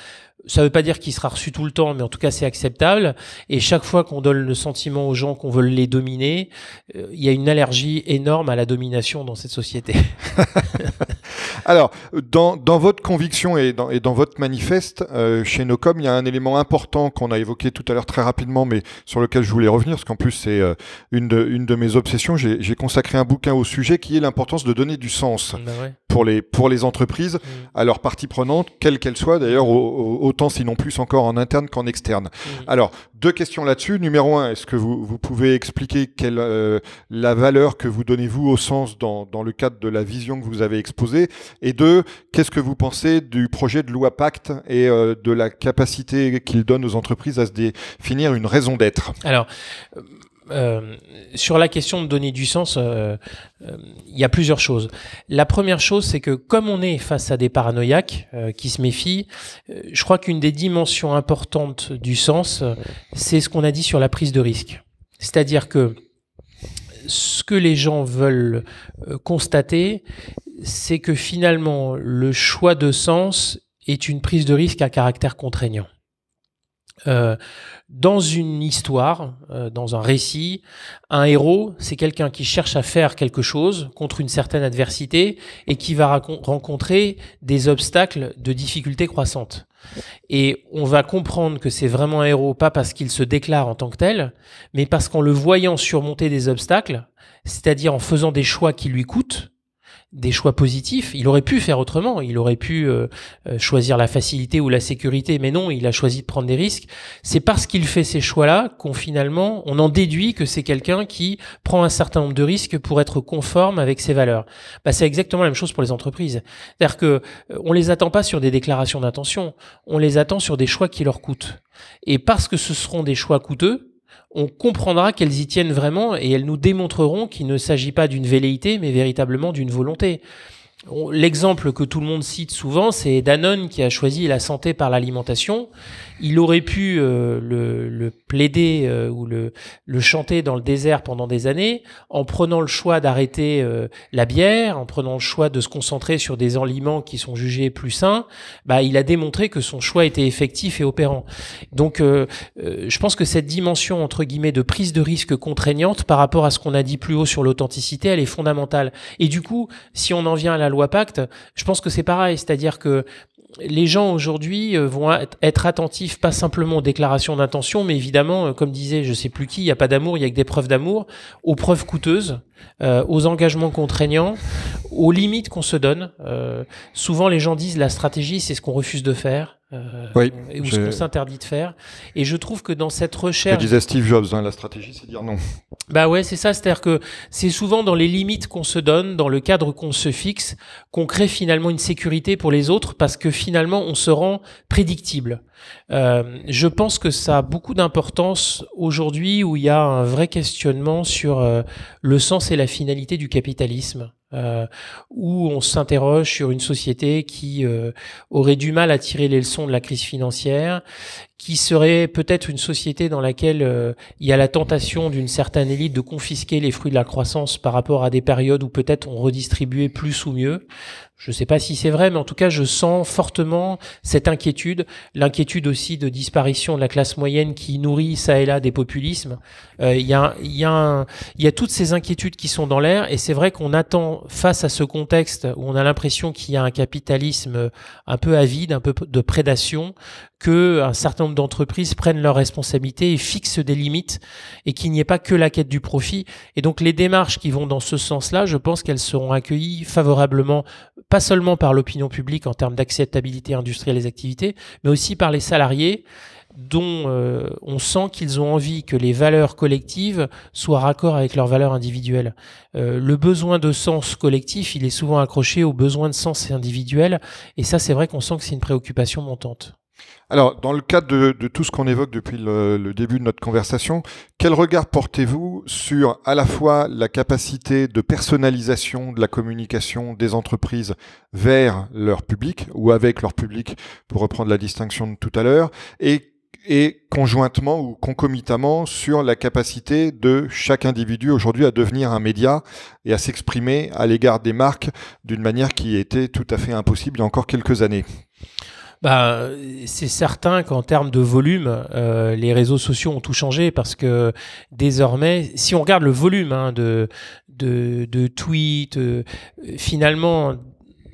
Speaker 3: ça ne veut pas dire qu'il sera reçu tout le temps, mais en tout cas c'est acceptable. Et chaque fois qu'on donne le sentiment aux gens qu'on veut les dominer, euh, il y a une allergie énorme à la domination dans cette société.
Speaker 2: Alors, dans, dans, votre conviction et dans, et dans votre manifeste, euh, chez Nocom, il y a un élément important qu'on a évoqué tout à l'heure très rapidement, mais sur lequel je voulais revenir, parce qu'en plus c'est euh, une, de, une de mes obsessions. J'ai consacré un bouquin au sujet qui est l'importance de donner du sens bah pour, les, pour les entreprises, mmh. à leurs parties prenantes, quelles qu'elles soient d'ailleurs, autant sinon plus encore en interne qu'en externe. Mmh. Alors, deux questions là-dessus. Numéro un, est-ce que vous, vous pouvez expliquer quelle euh, la valeur que vous donnez vous au sens dans, dans le cadre de la vision que vous avez exposée? Et deux, qu'est-ce que vous pensez du projet de loi Pacte et euh, de la capacité qu'il donne aux entreprises à se définir une raison d'être?
Speaker 3: Alors, euh, sur la question de donner du sens, euh, euh, il y a plusieurs choses. La première chose, c'est que comme on est face à des paranoïaques qui se méfient, je crois qu'une des dimensions importantes du sens, c'est ce qu'on a dit sur la prise de risque. C'est-à-dire que ce que les gens veulent constater, c'est que finalement, le choix de sens est une prise de risque à caractère contraignant. Euh, dans une histoire, euh, dans un récit, un héros, c'est quelqu'un qui cherche à faire quelque chose contre une certaine adversité et qui va rencontrer des obstacles de difficultés croissantes. Et on va comprendre que c'est vraiment un héros, pas parce qu'il se déclare en tant que tel, mais parce qu'en le voyant surmonter des obstacles, c'est-à-dire en faisant des choix qui lui coûtent, des choix positifs. Il aurait pu faire autrement. Il aurait pu euh, euh, choisir la facilité ou la sécurité, mais non, il a choisi de prendre des risques. C'est parce qu'il fait ces choix-là qu'on finalement, on en déduit que c'est quelqu'un qui prend un certain nombre de risques pour être conforme avec ses valeurs. Bah, c'est exactement la même chose pour les entreprises. C'est-à-dire que euh, on les attend pas sur des déclarations d'intention, on les attend sur des choix qui leur coûtent. Et parce que ce seront des choix coûteux, on comprendra qu'elles y tiennent vraiment et elles nous démontreront qu'il ne s'agit pas d'une velléité, mais véritablement d'une volonté. L'exemple que tout le monde cite souvent, c'est Danone qui a choisi la santé par l'alimentation. Il aurait pu euh, le, plaider euh, ou le, chanter dans le désert pendant des années en prenant le choix d'arrêter euh, la bière, en prenant le choix de se concentrer sur des aliments qui sont jugés plus sains. Bah, il a démontré que son choix était effectif et opérant. Donc, je pense que cette dimension entre guillemets de prise de risque contraignante par rapport à ce qu'on a dit plus haut sur l'authenticité, elle est fondamentale. Et du coup, si on en vient à la loi Je pense que c'est pareil, c'est-à-dire que les gens aujourd'hui euh, vont être attentifs pas simplement aux déclarations d'intention, mais évidemment, euh, comme disait je sais plus qui, il n'y a pas d'amour, il y a que des preuves d'amour, aux preuves coûteuses. Aux engagements contraignants, aux limites qu'on se donne. souvent, les gens disent la stratégie, c'est ce qu'on refuse de faire. Euh,
Speaker 2: oui,
Speaker 3: ou ce qu'on s'interdit de faire. Et je trouve que dans cette recherche.
Speaker 2: Que disait Steve Jobs, hein, la stratégie, c'est dire non.
Speaker 3: Bah ouais, c'est ça. C'est-à-dire que c'est souvent dans les limites qu'on se donne, dans le cadre qu'on se fixe, qu'on crée finalement une sécurité pour les autres parce que finalement on se rend prédictible. Euh, je pense que ça a beaucoup d'importance aujourd'hui où il y a un vrai questionnement sur euh, le sens et la finalité du capitalisme. Euh, où on s'interroge sur une société qui aurait du mal à tirer les leçons de la crise financière, qui serait peut-être une société dans laquelle il y a la tentation d'une certaine élite de confisquer les fruits de la croissance par rapport à des périodes où peut-être on redistribuait plus ou mieux. Je ne sais pas si c'est vrai, mais en tout cas, je sens fortement cette inquiétude, l'inquiétude aussi de disparition de la classe moyenne qui nourrit ça et là des populismes. Euh, il y, a, toutes ces inquiétudes qui sont dans l'air, et c'est vrai qu'on attend, face à ce contexte où on a l'impression qu'il y a un capitalisme un peu avide, un peu de prédation, que un certain nombre d'entreprises prennent leurs responsabilités et fixent des limites et qu'il n'y ait pas que la quête du profit. Et donc les démarches qui vont dans ce sens-là, je pense qu'elles seront accueillies favorablement, pas seulement par l'opinion publique en termes d'acceptabilité industrielle des activités, mais aussi par les salariés dont euh, on sent qu'ils ont envie que les valeurs collectives soient raccord avec leurs valeurs individuelles. Euh, le besoin de sens collectif, il est souvent accroché au besoin de sens individuel, et ça c'est vrai qu'on sent que c'est une préoccupation montante.
Speaker 2: Alors, dans le cadre de, tout ce qu'on évoque depuis le, début de notre conversation, quel regard portez-vous sur à la fois la capacité de personnalisation de la communication des entreprises vers leur public ou avec leur public, pour reprendre la distinction de tout à l'heure, et conjointement ou concomitamment sur la capacité de chaque individu aujourd'hui à devenir un média et à s'exprimer à l'égard des marques d'une manière qui était tout à fait impossible il y a encore quelques années?
Speaker 3: Bah, c'est certain qu'en termes de volume, euh, les réseaux sociaux ont tout changé parce que désormais, si on regarde le volume hein, de, de, de, tweets, euh, finalement,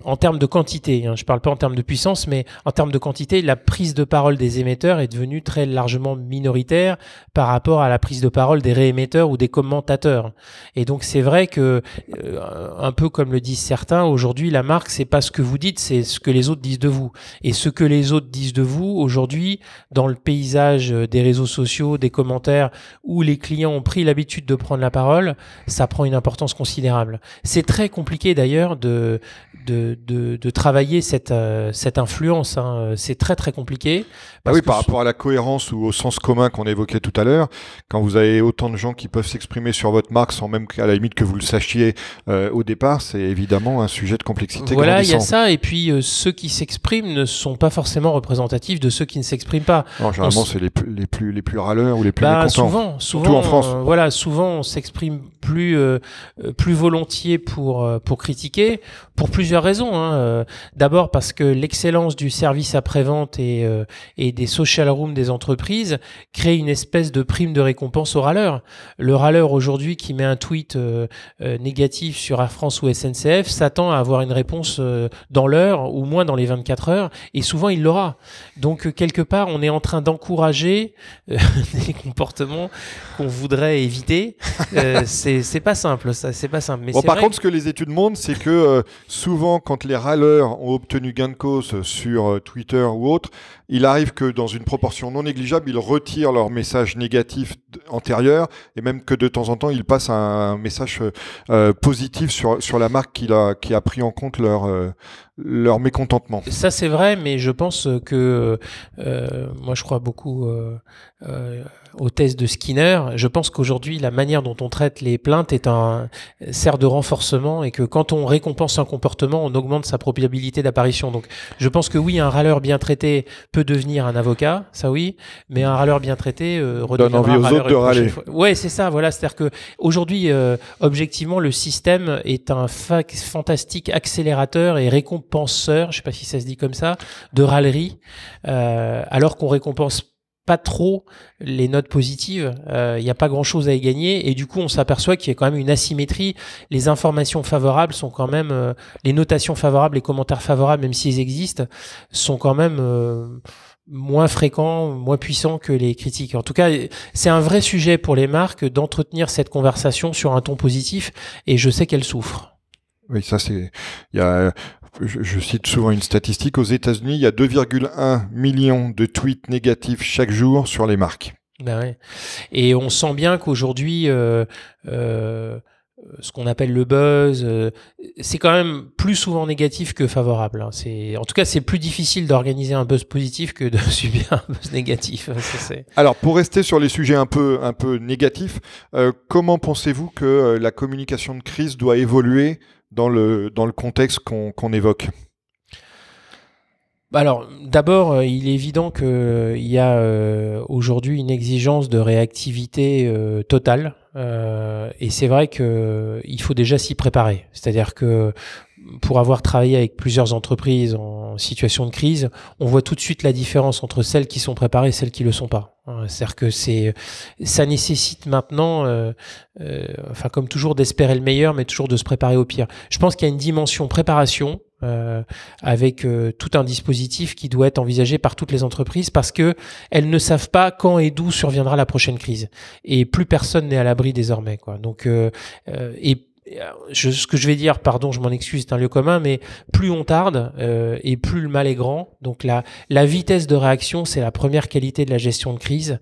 Speaker 3: en termes de quantité, hein, je ne parle pas en termes de puissance, mais en termes de quantité, la prise de parole des émetteurs est devenue très largement minoritaire par rapport à la prise de parole des réémetteurs ou des commentateurs. Et donc c'est vrai que, euh, un peu comme le disent certains, aujourd'hui la marque c'est pas ce que vous dites, c'est ce que les autres disent de vous. Et ce que les autres disent de vous aujourd'hui, dans le paysage des réseaux sociaux, des commentaires, où les clients ont pris l'habitude de prendre la parole, ça prend une importance considérable. C'est très compliqué d'ailleurs de, de de, travailler cette, euh, cette influence. Hein. C'est très très compliqué.
Speaker 2: Bah oui, par rapport à la cohérence ou au sens commun qu'on évoquait tout à l'heure, quand vous avez autant de gens qui peuvent s'exprimer sur votre marque sans même qu'à la limite que vous le sachiez euh, au départ, c'est évidemment un sujet de complexité.
Speaker 3: Voilà, il y a ça. Et puis euh, ceux qui s'expriment ne sont pas forcément représentatifs de ceux qui ne s'expriment pas.
Speaker 2: généralement, c'est les, les, plus les plus râleurs ou les plus
Speaker 3: bah,
Speaker 2: mécontents.
Speaker 3: Souvent, souvent, en France. voilà, souvent on s'exprime plus plus volontiers pour pour critiquer pour plusieurs raisons. Hein. Euh, d'abord parce que l'excellence du service après-vente et, euh, et des social rooms des entreprises crée une espèce de prime de récompense au râleur. Le râleur aujourd'hui qui met un tweet euh, négatif sur Air France ou SNCF s'attend à avoir une réponse dans l'heure ou moins dans les 24 heures et souvent il l'aura. Donc quelque part on est en train d'encourager des comportements qu'on voudrait éviter. c'est pas simple ça, c'est pas simple.
Speaker 2: Mais par contre ce que les études montrent c'est que souvent quand les râleurs ont obtenu gain de cause sur euh, Twitter ou autre, il arrive que dans une proportion non négligeable, ils retirent leur message négatif antérieur et même que de temps en temps, ils passent un message euh, euh, positif sur, sur la marque qui a, qui a pris en compte leur, leur mécontentement.
Speaker 3: Ça, c'est vrai, mais je pense que moi, je crois beaucoup aux thèses de Skinner. Je pense qu'aujourd'hui, la manière dont on traite les plaintes est un, sert de renforcement et que quand on récompense un comportement, on augmente sa probabilité d'apparition. Donc, je pense que oui, un râleur bien traité peut devenir un avocat, ça oui, mais un râleur bien traité euh,
Speaker 2: donne envie aux autres de râler.
Speaker 3: Ouais, c'est ça. Voilà, c'est-à-dire que aujourd'hui, euh, objectivement, le système est un fantastique accélérateur et récompenseur, je sais pas si ça se dit comme ça, de râlerie, euh, alors qu'on récompense pas trop les notes positives, il euh, n'y a pas grand-chose à y gagner et du coup on s'aperçoit qu'il y a quand même une asymétrie. Les informations favorables sont quand même, euh, les notations favorables, les commentaires favorables, même s'ils existent, sont quand même euh, moins fréquent, moins puissant que les critiques. En tout cas, c'est un vrai sujet pour les marques d'entretenir cette conversation sur un ton positif, et je sais qu'elles souffrent.
Speaker 2: Oui, ça c'est. Y a, je, cite souvent une statistique. Aux États-Unis, il y a 2,1 millions de tweets négatifs chaque jour sur les marques.
Speaker 3: Ben ouais. Et on sent bien qu'aujourd'hui, euh, euh, ce qu'on appelle le buzz, euh, c'est quand même plus souvent négatif que favorable. Hein. C'est, en tout cas, c'est plus difficile d'organiser un buzz positif que de subir un buzz négatif.
Speaker 2: Alors, pour rester sur les sujets un peu, un peu négatifs, comment pensez-vous que la communication de crise doit évoluer dans le, dans le contexte qu'on, évoque
Speaker 3: bah alors, d'abord, euh, il est évident qu'il euh, y a euh, aujourd'hui une exigence de réactivité totale. et c'est vrai qu'il faut déjà s'y préparer. C'est-à-dire que pour avoir travaillé avec plusieurs entreprises en situation de crise, on voit tout de suite la différence entre celles qui sont préparées et celles qui le sont pas. C'est-à-dire que c'est, ça nécessite maintenant, enfin comme toujours, d'espérer le meilleur, mais toujours de se préparer au pire. Je pense qu'il y a une dimension préparation euh, avec euh, tout un dispositif qui doit être envisagé par toutes les entreprises parce que elles ne savent pas quand et d'où surviendra la prochaine crise et plus personne n'est à l'abri désormais quoi. Donc euh, et ce que je vais dire, pardon, je m'en excuse, c'est un lieu commun, mais plus on tarde et plus le mal est grand. Donc la, la vitesse de réaction, c'est la première qualité de la gestion de crise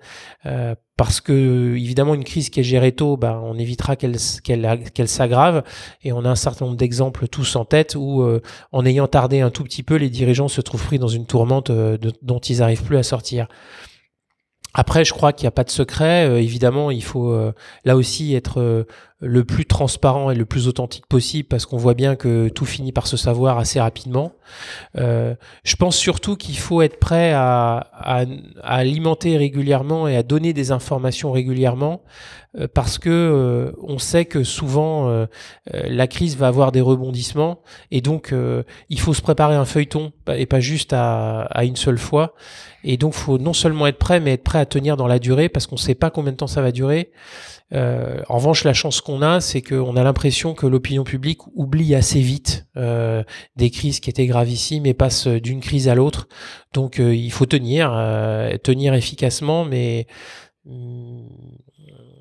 Speaker 3: parce que évidemment une crise qui est gérée tôt, bah, on évitera qu'elle qu'elle s'aggrave et on a un certain nombre d'exemples tous en tête où euh, en ayant tardé un tout petit peu, les dirigeants se trouvent pris dans une tourmente euh, dont ils n'arrivent plus à sortir. Après, je crois qu'il n'y a pas de secret. Euh, évidemment, il faut là aussi être le plus transparent et le plus authentique possible parce qu'on voit bien que tout finit par se savoir assez rapidement. Euh, je pense surtout qu'il faut être prêt à, à, alimenter régulièrement et à donner des informations régulièrement parce que euh, on sait que souvent euh, la crise va avoir des rebondissements et donc il faut se préparer un feuilleton et pas juste à, à une seule fois. Et donc, faut non seulement être prêt, mais être prêt à tenir dans la durée parce qu'on ne sait pas combien de temps ça va durer. Euh, en revanche, la chance qu'on a, c'est qu'on a l'impression que l'opinion publique oublie assez vite euh, des crises qui étaient gravissimes et passe d'une crise à l'autre. Donc, euh, il faut tenir, tenir efficacement, mais hum,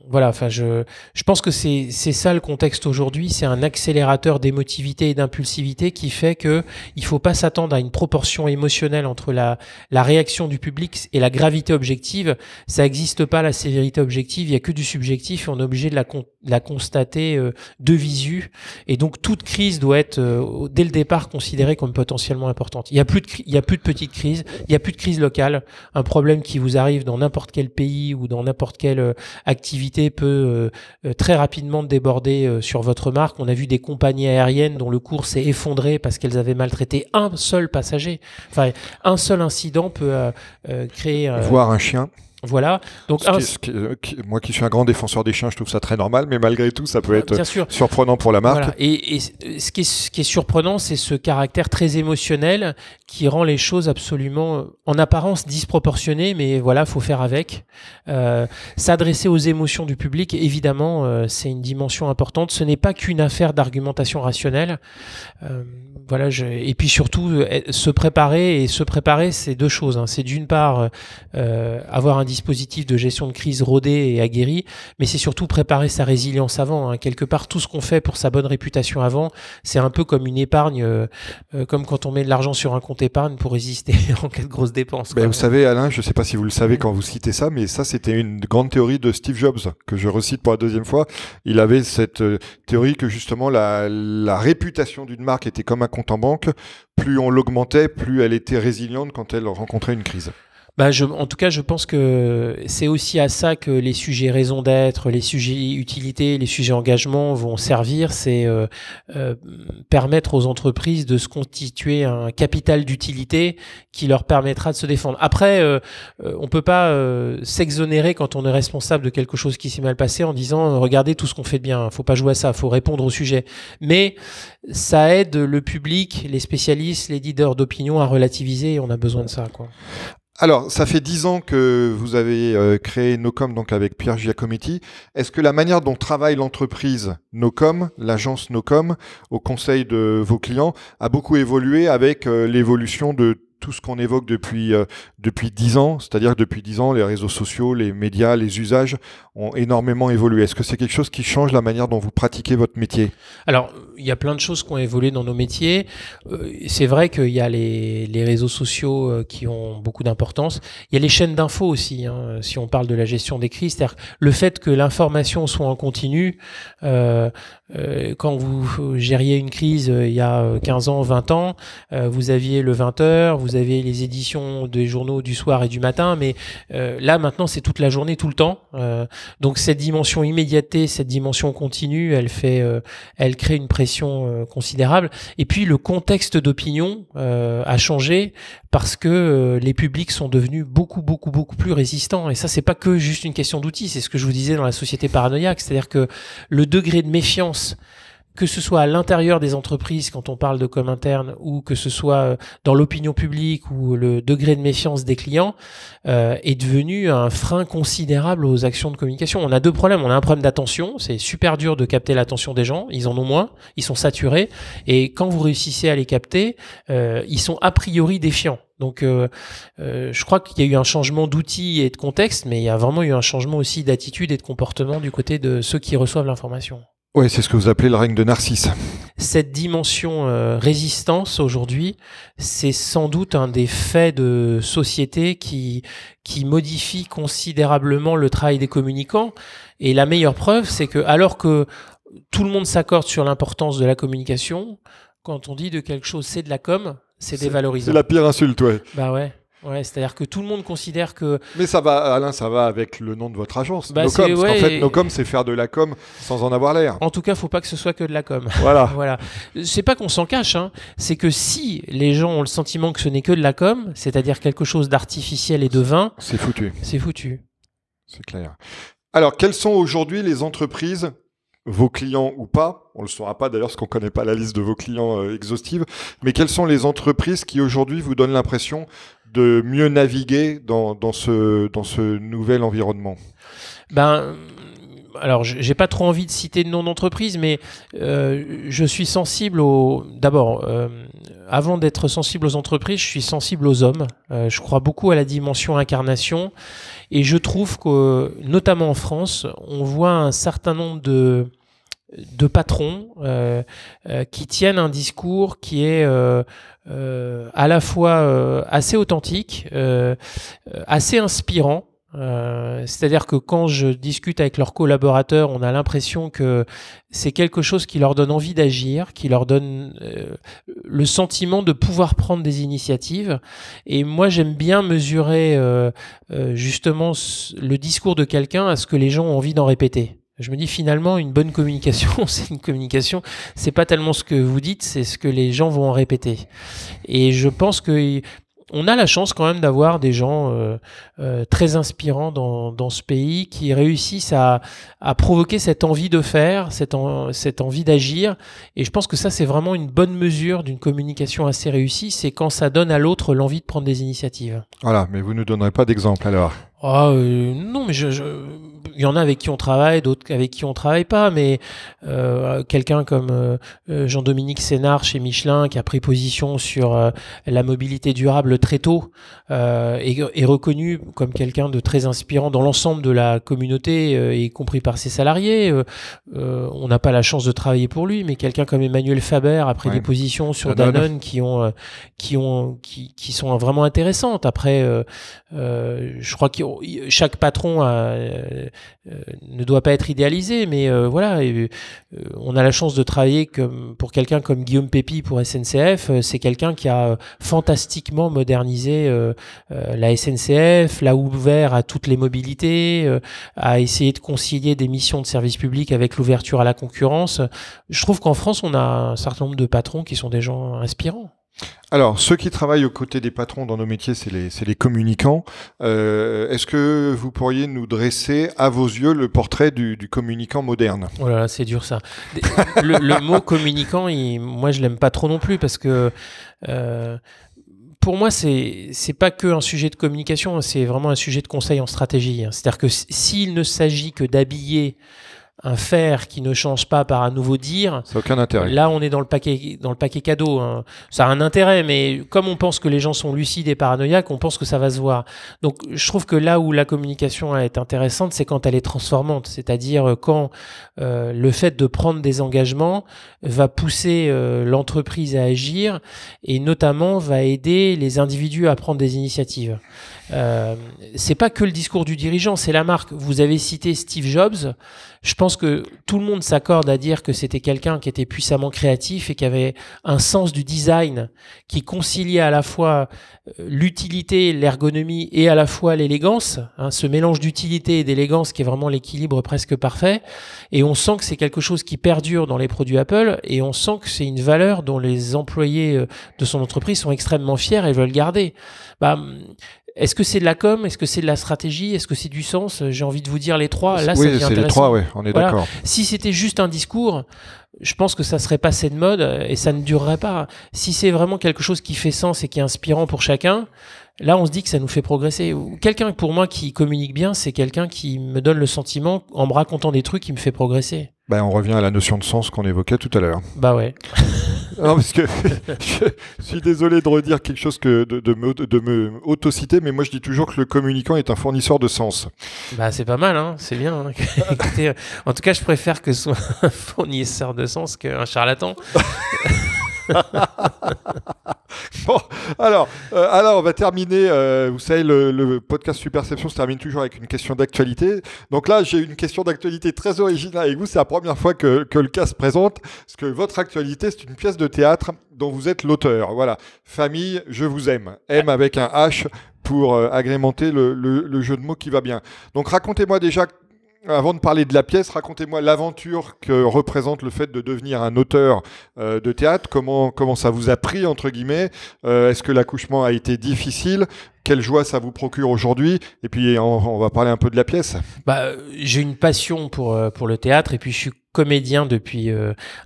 Speaker 3: voilà, enfin, je, je pense que c'est ça le contexte aujourd'hui. C'est un accélérateur d'émotivité et d'impulsivité qui fait que il faut pas s'attendre à une proportion émotionnelle entre la, la réaction du public et la gravité objective. Ça n'existe pas la sévérité objective. Il y a que du subjectif et on est obligé de la, la constater euh, de visu. Et donc toute crise doit être euh, dès le départ considérée comme potentiellement importante. Il y a plus de il y a plus de petites crises. Il y a plus de crise locale. Un problème qui vous arrive dans n'importe quel pays ou dans n'importe quelle euh, peut euh, euh, très rapidement déborder euh, sur votre marque. On a vu des compagnies aériennes dont le cours s'est effondré parce qu'elles avaient maltraité un seul passager. Enfin, un seul incident peut créer...
Speaker 2: Voir un chien
Speaker 3: voilà.
Speaker 2: Donc, moi qui suis un grand défenseur des chiens, je trouve ça très normal, mais malgré tout, ça peut être surprenant pour la marque.
Speaker 3: Et, ce, qui est, ce, qui est, surprenant, c'est ce caractère très émotionnel qui rend les choses absolument, en apparence, disproportionnées, mais voilà, faut faire avec. Euh, s'adresser aux émotions du public, évidemment, euh, c'est une dimension importante. Ce n'est pas qu'une affaire d'argumentation rationnelle. Euh, voilà, je, et puis surtout, se préparer, et se préparer, c'est deux choses. Hein. C'est d'une part avoir un dispositif de gestion de crise rodé et aguerri, mais c'est surtout préparer sa résilience avant. Hein. Quelque part, tout ce qu'on fait pour sa bonne réputation avant, c'est un peu comme une épargne, euh, euh, comme quand on met de l'argent sur un compte épargne pour résister en cas de grosses dépenses.
Speaker 2: Ben, vous savez, Alain, je ne sais pas si vous le savez quand vous citez ça, mais ça, c'était une grande théorie de Steve Jobs, que je recite pour la deuxième fois. Il avait cette euh, théorie que justement la, la réputation d'une marque était comme un compte en banque. Plus on l'augmentait, plus elle était résiliente quand elle rencontrait une crise.
Speaker 3: Bah, je, en tout cas, je pense que c'est aussi à ça que les sujets raison d'être, les sujets utilité, les sujets engagement vont servir. C'est euh, euh, permettre aux entreprises de se constituer un capital d'utilité qui leur permettra de se défendre. Après, euh, euh on peut pas euh, s'exonérer quand on est responsable de quelque chose qui s'est mal passé en disant regardez tout ce qu'on fait de bien. Faut pas jouer à ça. Faut répondre au sujet. Mais ça aide le public, les spécialistes, les leaders d'opinion à relativiser. Et on a besoin de ça, quoi.
Speaker 2: Alors, ça fait dix ans que vous avez euh, créé Nocom donc avec Pierre Giacometti. Est-ce que la manière dont travaille l'entreprise Nocom, l'agence Nocom, au conseil de vos clients, a beaucoup évolué avec euh, l'évolution de tout ce qu'on évoque depuis euh, depuis dix ans, c'est-à-dire depuis dix ans, les réseaux sociaux, les médias, les usages ont énormément évolué. Est-ce que c'est quelque chose qui change la manière dont vous pratiquez votre métier?
Speaker 3: Alors, il y a plein de choses qui ont évolué dans nos métiers. Euh, c'est vrai qu'il y a les, les, réseaux sociaux euh, qui ont beaucoup d'importance. Il y a les chaînes d'infos aussi, hein, si on parle de la gestion des crises. C'est-à-dire le fait que l'information soit en continu, euh, quand vous gériez une crise euh, il y a 15 ans, 20 ans, vous aviez le 20h, vous aviez les éditions des journaux du soir et du matin, mais là maintenant c'est toute la journée, tout le temps. donc cette dimension immédiateté, cette dimension continue, elle fait, elle crée une pression considérable. Et puis le contexte d'opinion a changé parce que les publics sont devenus beaucoup beaucoup beaucoup plus résistants. Et ça c'est pas que juste une question d'outils, c'est ce que je vous disais dans la société paranoïaque, c'est-à-dire que le degré de méfiance que ce soit à l'intérieur des entreprises quand on parle de com interne ou que ce soit euh, dans l'opinion publique ou le degré de méfiance des clients euh, est devenu un frein considérable aux actions de communication. On a deux problèmes. On a un problème d'attention. C'est super dur de capter l'attention des gens. Ils en ont moins. Ils sont saturés. Et quand vous réussissez à les capter, euh, ils sont a priori défiants. Donc, je crois qu'il y a eu un changement d'outils et de contexte, mais il y a vraiment eu un changement aussi d'attitude et de comportement du côté de ceux qui reçoivent l'information.
Speaker 2: Oui, c'est ce que vous appelez le règne de Narcisse.
Speaker 3: Cette dimension euh, résistance aujourd'hui, c'est sans doute un des faits de société qui, qui modifie considérablement le travail des communicants. Et la meilleure preuve, c'est que alors que tout le monde s'accorde sur l'importance de la communication, quand on dit de quelque chose c'est de la com, c'est dévalorisant.
Speaker 2: C'est la pire insulte, ouais.
Speaker 3: Bah ouais. Ouais, c'est-à-dire que tout le monde considère que.
Speaker 2: Mais ça va, Alain, ça va avec le nom de votre agence. Bah Nocom, parce qu'en fait, Nocom, c'est faire de la com sans en avoir l'air.
Speaker 3: En tout cas, faut pas que ce soit que de la com.
Speaker 2: Voilà.
Speaker 3: voilà. C'est pas qu'on s'en cache, hein. c'est que si les gens ont le sentiment que ce n'est que de la com, c'est-à-dire quelque chose d'artificiel et de vain,
Speaker 2: c'est foutu.
Speaker 3: C'est foutu.
Speaker 2: C'est clair. Alors, quelles sont aujourd'hui les entreprises vos clients ou pas, on ne le saura pas d'ailleurs parce qu'on ne connaît pas la liste de vos clients euh, exhaustive, mais quelles sont les entreprises qui aujourd'hui vous donnent l'impression de mieux naviguer dans, dans, ce, dans ce nouvel environnement
Speaker 3: ben, alors, j'ai pas trop envie de citer de nom d'entreprise, mais euh, je suis sensible aux. D'abord, euh, avant d'être sensible aux entreprises, je suis sensible aux hommes. Euh, je crois beaucoup à la dimension incarnation, et je trouve que, notamment en France, on voit un certain nombre de de patrons qui tiennent un discours qui est à la fois assez authentique, assez inspirant, euh, c'est-à-dire que quand je discute avec leurs collaborateurs, on a l'impression que c'est quelque chose qui leur donne envie d'agir, qui leur donne euh, le sentiment de pouvoir prendre des initiatives. Et moi, j'aime bien mesurer euh, justement le discours de quelqu'un à ce que les gens ont envie d'en répéter. Je me dis finalement une bonne communication, c'est une communication, c'est pas tellement ce que vous dites, c'est ce que les gens vont en répéter. Et je pense que on a la chance quand même d'avoir des gens euh, euh, très inspirants dans, dans, ce pays qui réussissent à, à provoquer cette envie de faire, cette, cette envie d'agir. Et je pense que ça, c'est vraiment une bonne mesure d'une communication assez réussie, c'est quand ça donne à l'autre l'envie de prendre des initiatives.
Speaker 2: Voilà, mais vous ne donnerez pas d'exemple alors
Speaker 3: ah, euh, non, mais je, je, il y en a avec qui on travaille, d'autres avec qui on travaille pas, mais euh, quelqu'un comme euh, euh, Jean-Dominique Sénard chez Michelin, qui a pris position sur la mobilité durable très tôt, est, est, reconnu comme quelqu'un de très inspirant dans l'ensemble de la communauté, y compris par ses salariés. on n'a pas la chance de travailler pour lui, mais quelqu'un comme Emmanuel Faber a pris des positions sur Danone, qui ont, qui ont, qui, qui, sont vraiment intéressantes. Après, je crois qu'il chaque patron euh, euh, ne doit pas être idéalisé, mais euh, voilà, on a la chance de travailler comme, pour quelqu'un comme Guillaume Pépi pour SNCF. c'est quelqu'un qui a fantastiquement modernisé la SNCF, l'a ouvert à toutes les mobilités, a essayé de concilier des missions de service public avec l'ouverture à la concurrence. Je trouve qu'en France, on a un certain nombre de patrons qui sont des gens inspirants.
Speaker 2: Alors, ceux qui travaillent aux côtés des patrons dans nos métiers, c'est les, les, communicants. Euh, Est-ce que vous pourriez nous dresser, à vos yeux, le portrait du, du communicant moderne?
Speaker 3: Oh là là, c'est dur ça. le, le, mot communicant, il, moi, je l'aime pas trop non plus parce que. Euh, pour moi, c'est c'est pas que un sujet de communication, c'est vraiment un sujet de conseil en stratégie. C'est-à-dire que s'il ne s'agit que d'habiller un faire qui ne change pas par un nouveau dire,
Speaker 2: ça aucun intérêt.
Speaker 3: Là, on est dans le paquet, dans le paquet cadeau. Hein. Ça a un intérêt, mais comme on pense que les gens sont lucides et paranoïaques, on pense que ça va se voir. Donc, je trouve que là où la communication est intéressante, c'est quand elle est transformante, c'est-à-dire quand euh, le fait de prendre des engagements va pousser euh, l'entreprise à agir et notamment va aider les individus à prendre des initiatives. Euh, c'est pas que le discours du dirigeant, c'est la marque. Vous avez cité Steve Jobs. Je pense que tout le monde s'accorde à dire que c'était quelqu'un qui était puissamment créatif et qui avait un sens du design qui conciliait à la fois euh, l'utilité, l'ergonomie et à la fois l'élégance. Hein, ce mélange d'utilité et d'élégance qui est vraiment l'équilibre presque parfait. Et on sent que c'est quelque chose qui perdure dans les produits Apple et on sent que c'est une valeur dont les employés euh, de son entreprise sont extrêmement fiers et veulent garder. Bah, est-ce que c'est de la com? Est-ce que c'est de la stratégie? Est-ce que c'est du sens? J'ai envie de vous dire les trois. Là,
Speaker 2: oui, c'est les trois, ouais, on est d'accord.
Speaker 3: Si c'était juste un discours, je pense que ça serait passé de mode et ça ne durerait pas. Si c'est vraiment quelque chose qui fait sens et qui est inspirant pour chacun, là, on se dit que ça nous fait progresser. Quelqu'un pour moi qui communique bien, c'est quelqu'un qui me donne le sentiment, en me racontant des trucs, qui me fait progresser.
Speaker 2: Ben, on revient à la notion de sens qu'on évoquait tout à l'heure.
Speaker 3: Bah ouais.
Speaker 2: non, parce que je suis désolé de redire quelque chose que de, de, me, de me auto-citer, mais moi je dis toujours que le communicant est un fournisseur de sens.
Speaker 3: Bah c'est pas mal, hein c'est bien. Hein. Écoutez, en tout cas, je préfère que ce soit un fournisseur de sens qu'un charlatan.
Speaker 2: bon, alors, euh, alors, on va terminer. Euh, vous savez, le, podcast Superception se termine toujours avec une question d'actualité. Donc là, j'ai une question d'actualité très originale avec vous. C'est la première fois que, le cas se présente. Parce que votre actualité, c'est une pièce de théâtre dont vous êtes l'auteur. Voilà. Famille, je vous aime. M avec un H pour euh, agrémenter le, le, le jeu de mots qui va bien. Donc racontez-moi déjà avant de parler de la pièce, racontez-moi l'aventure que représente le fait de devenir un auteur euh, de théâtre. Comment, comment ça vous a pris, entre guillemets? Euh, Est-ce que l'accouchement a été difficile? Quelle joie ça vous procure aujourd'hui? Et puis, on, va parler un peu de la pièce.
Speaker 3: Bah, J'ai une passion pour, euh, pour le théâtre et puis je suis comédien depuis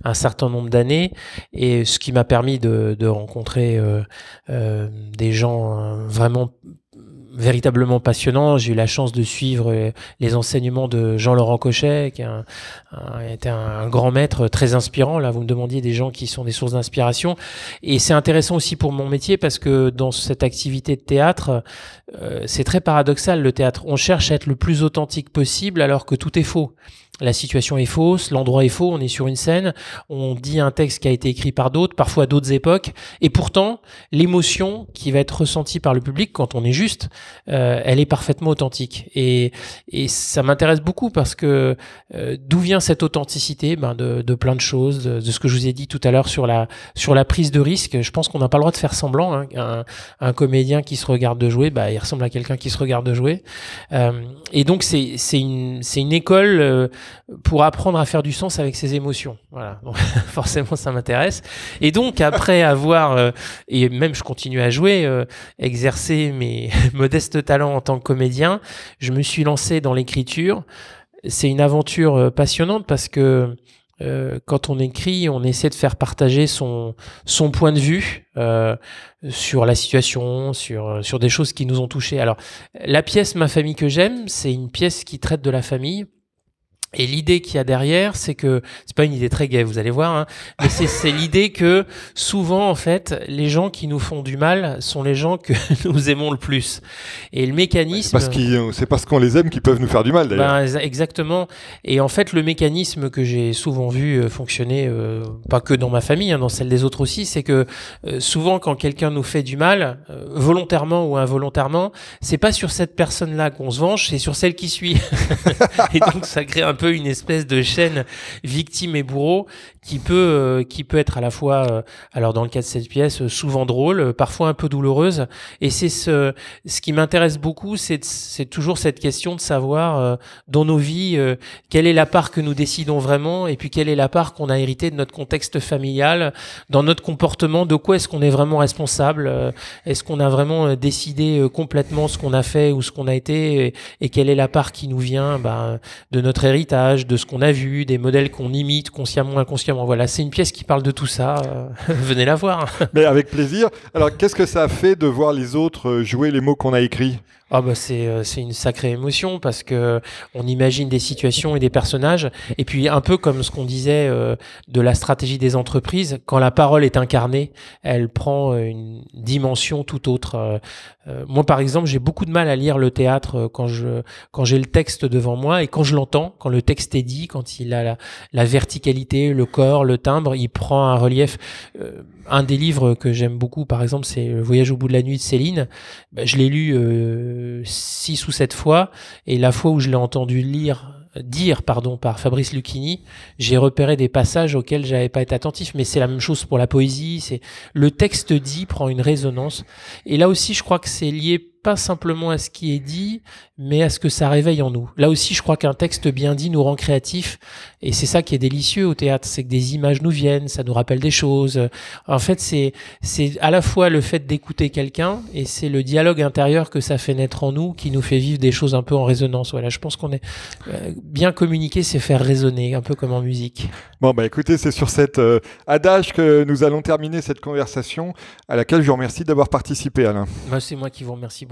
Speaker 3: un certain nombre d'années et ce qui m'a permis de, de rencontrer des gens vraiment véritablement passionnant. J'ai eu la chance de suivre euh, les enseignements de Jean-Laurent Cochet, qui a été un, grand maître très inspirant. Là, vous me demandiez des gens qui sont des sources d'inspiration. Et c'est intéressant aussi pour mon métier parce que dans cette activité de théâtre, euh, c'est très paradoxal le théâtre. On cherche à être le plus authentique possible alors que tout est faux la situation est fausse, l'endroit est faux, on est sur une scène, on dit un texte qui a été écrit par d'autres, parfois d'autres époques, et pourtant l'émotion qui va être ressentie par le public quand on est juste, euh, elle est parfaitement authentique. Et, et ça m'intéresse beaucoup parce que euh, d'où vient cette authenticité ben de, de, plein de choses, de, ce que je vous ai dit tout à l'heure sur la, sur la prise de risque. Je pense qu'on n'a pas le droit de faire semblant. Hein. Un, un, comédien qui se regarde de jouer, bah, il ressemble à quelqu'un qui se regarde de jouer. Euh, et donc c'est une, une école euh, pour apprendre à faire du sens avec ses émotions. Voilà, donc, forcément ça m'intéresse. Et donc après avoir euh, et même je continue à jouer, euh, exercer mes modestes talents en tant que comédien, je me suis lancé dans l'écriture. C'est une aventure euh, passionnante parce que quand on écrit, on essaie de faire partager son, son point de vue sur la situation, sur, sur des choses qui nous ont touchés. Alors, la pièce Ma famille que j'aime, c'est une pièce qui traite de la famille. Et l'idée qu'il y a derrière, c'est que c'est pas une idée très gaie, vous allez voir, hein, mais c'est l'idée que souvent en fait, les gens qui nous font du mal sont les gens que nous aimons le plus. Et le mécanisme,
Speaker 2: parce c'est parce qu'on les aime qu'ils peuvent nous faire du mal d'ailleurs.
Speaker 3: Ben, exactement. Et en fait, le mécanisme que j'ai souvent vu euh, fonctionner, euh, pas que dans ma famille, hein, dans celle des autres aussi, c'est que euh, souvent quand quelqu'un nous fait du mal, volontairement ou involontairement, c'est pas sur cette personne-là qu'on se venge, c'est sur celle qui suit. et donc ça crée un peu une espèce de chaîne victime et bourreau qui peut, euh, qui peut être à la fois, euh, alors dans le cas de cette pièce, euh, souvent drôle, parfois un peu douloureuse. Et c'est ce, ce qui m'intéresse beaucoup, c'est, toujours cette question de savoir dans nos vies quelle est la part que nous décidons vraiment et puis quelle est la part qu'on a héritée de notre contexte familial, dans notre comportement, de quoi est-ce qu'on est vraiment responsable, est-ce qu'on a vraiment décidé complètement ce qu'on a fait ou ce qu'on a été et, quelle est la part qui nous vient bah, de notre héritage, de ce qu'on a vu, des modèles qu'on imite consciemment inconsciemment voilà, c'est une pièce qui parle de tout ça. Euh, venez la voir.
Speaker 2: Mais avec plaisir. Alors, qu'est-ce que ça a fait de voir les autres jouer les mots qu'on a écrits?
Speaker 3: Ah bah c'est euh, c'est une sacrée émotion parce que on imagine des situations et des personnages. Et puis un peu comme ce qu'on disait euh, de la stratégie des entreprises quand la parole est incarnée elle prend une dimension tout autre. Euh, moi par exemple j'ai beaucoup de mal à lire le théâtre quand je quand j'ai le texte devant moi et quand je l'entends quand le texte est dit quand il a la, la, verticalité le corps le timbre il prend un relief un des livres que j'aime beaucoup par exemple c'est le voyage au bout de la nuit de Céline. Bah, je l'ai lu six ou sept fois, et la fois où je l'ai entendu lire dire pardon par Fabrice Lucchini, j'ai repéré des passages auxquels j'avais pas été attentif. Mais c'est la même chose pour la poésie, c'est le texte dit prend une résonance. Et là aussi je crois que c'est lié pas simplement à ce qui est dit, mais à ce que ça réveille en nous. Là aussi, je crois qu'un texte bien dit nous rend créatifs, et c'est ça qui est délicieux au théâtre, c'est que des images nous viennent, ça nous rappelle des choses. En fait, c'est c'est à la fois le fait d'écouter quelqu'un, et c'est le dialogue intérieur que ça fait naître en nous qui nous fait vivre des choses un peu en résonance. Voilà, je pense qu'on est euh, bien communiquer, c'est faire résonner, un peu comme en musique.
Speaker 2: Bon, bah écoutez, c'est sur cet euh, adage que nous allons terminer cette conversation, à laquelle je vous remercie d'avoir participé, Alain.
Speaker 3: Bah, c'est moi qui vous remercie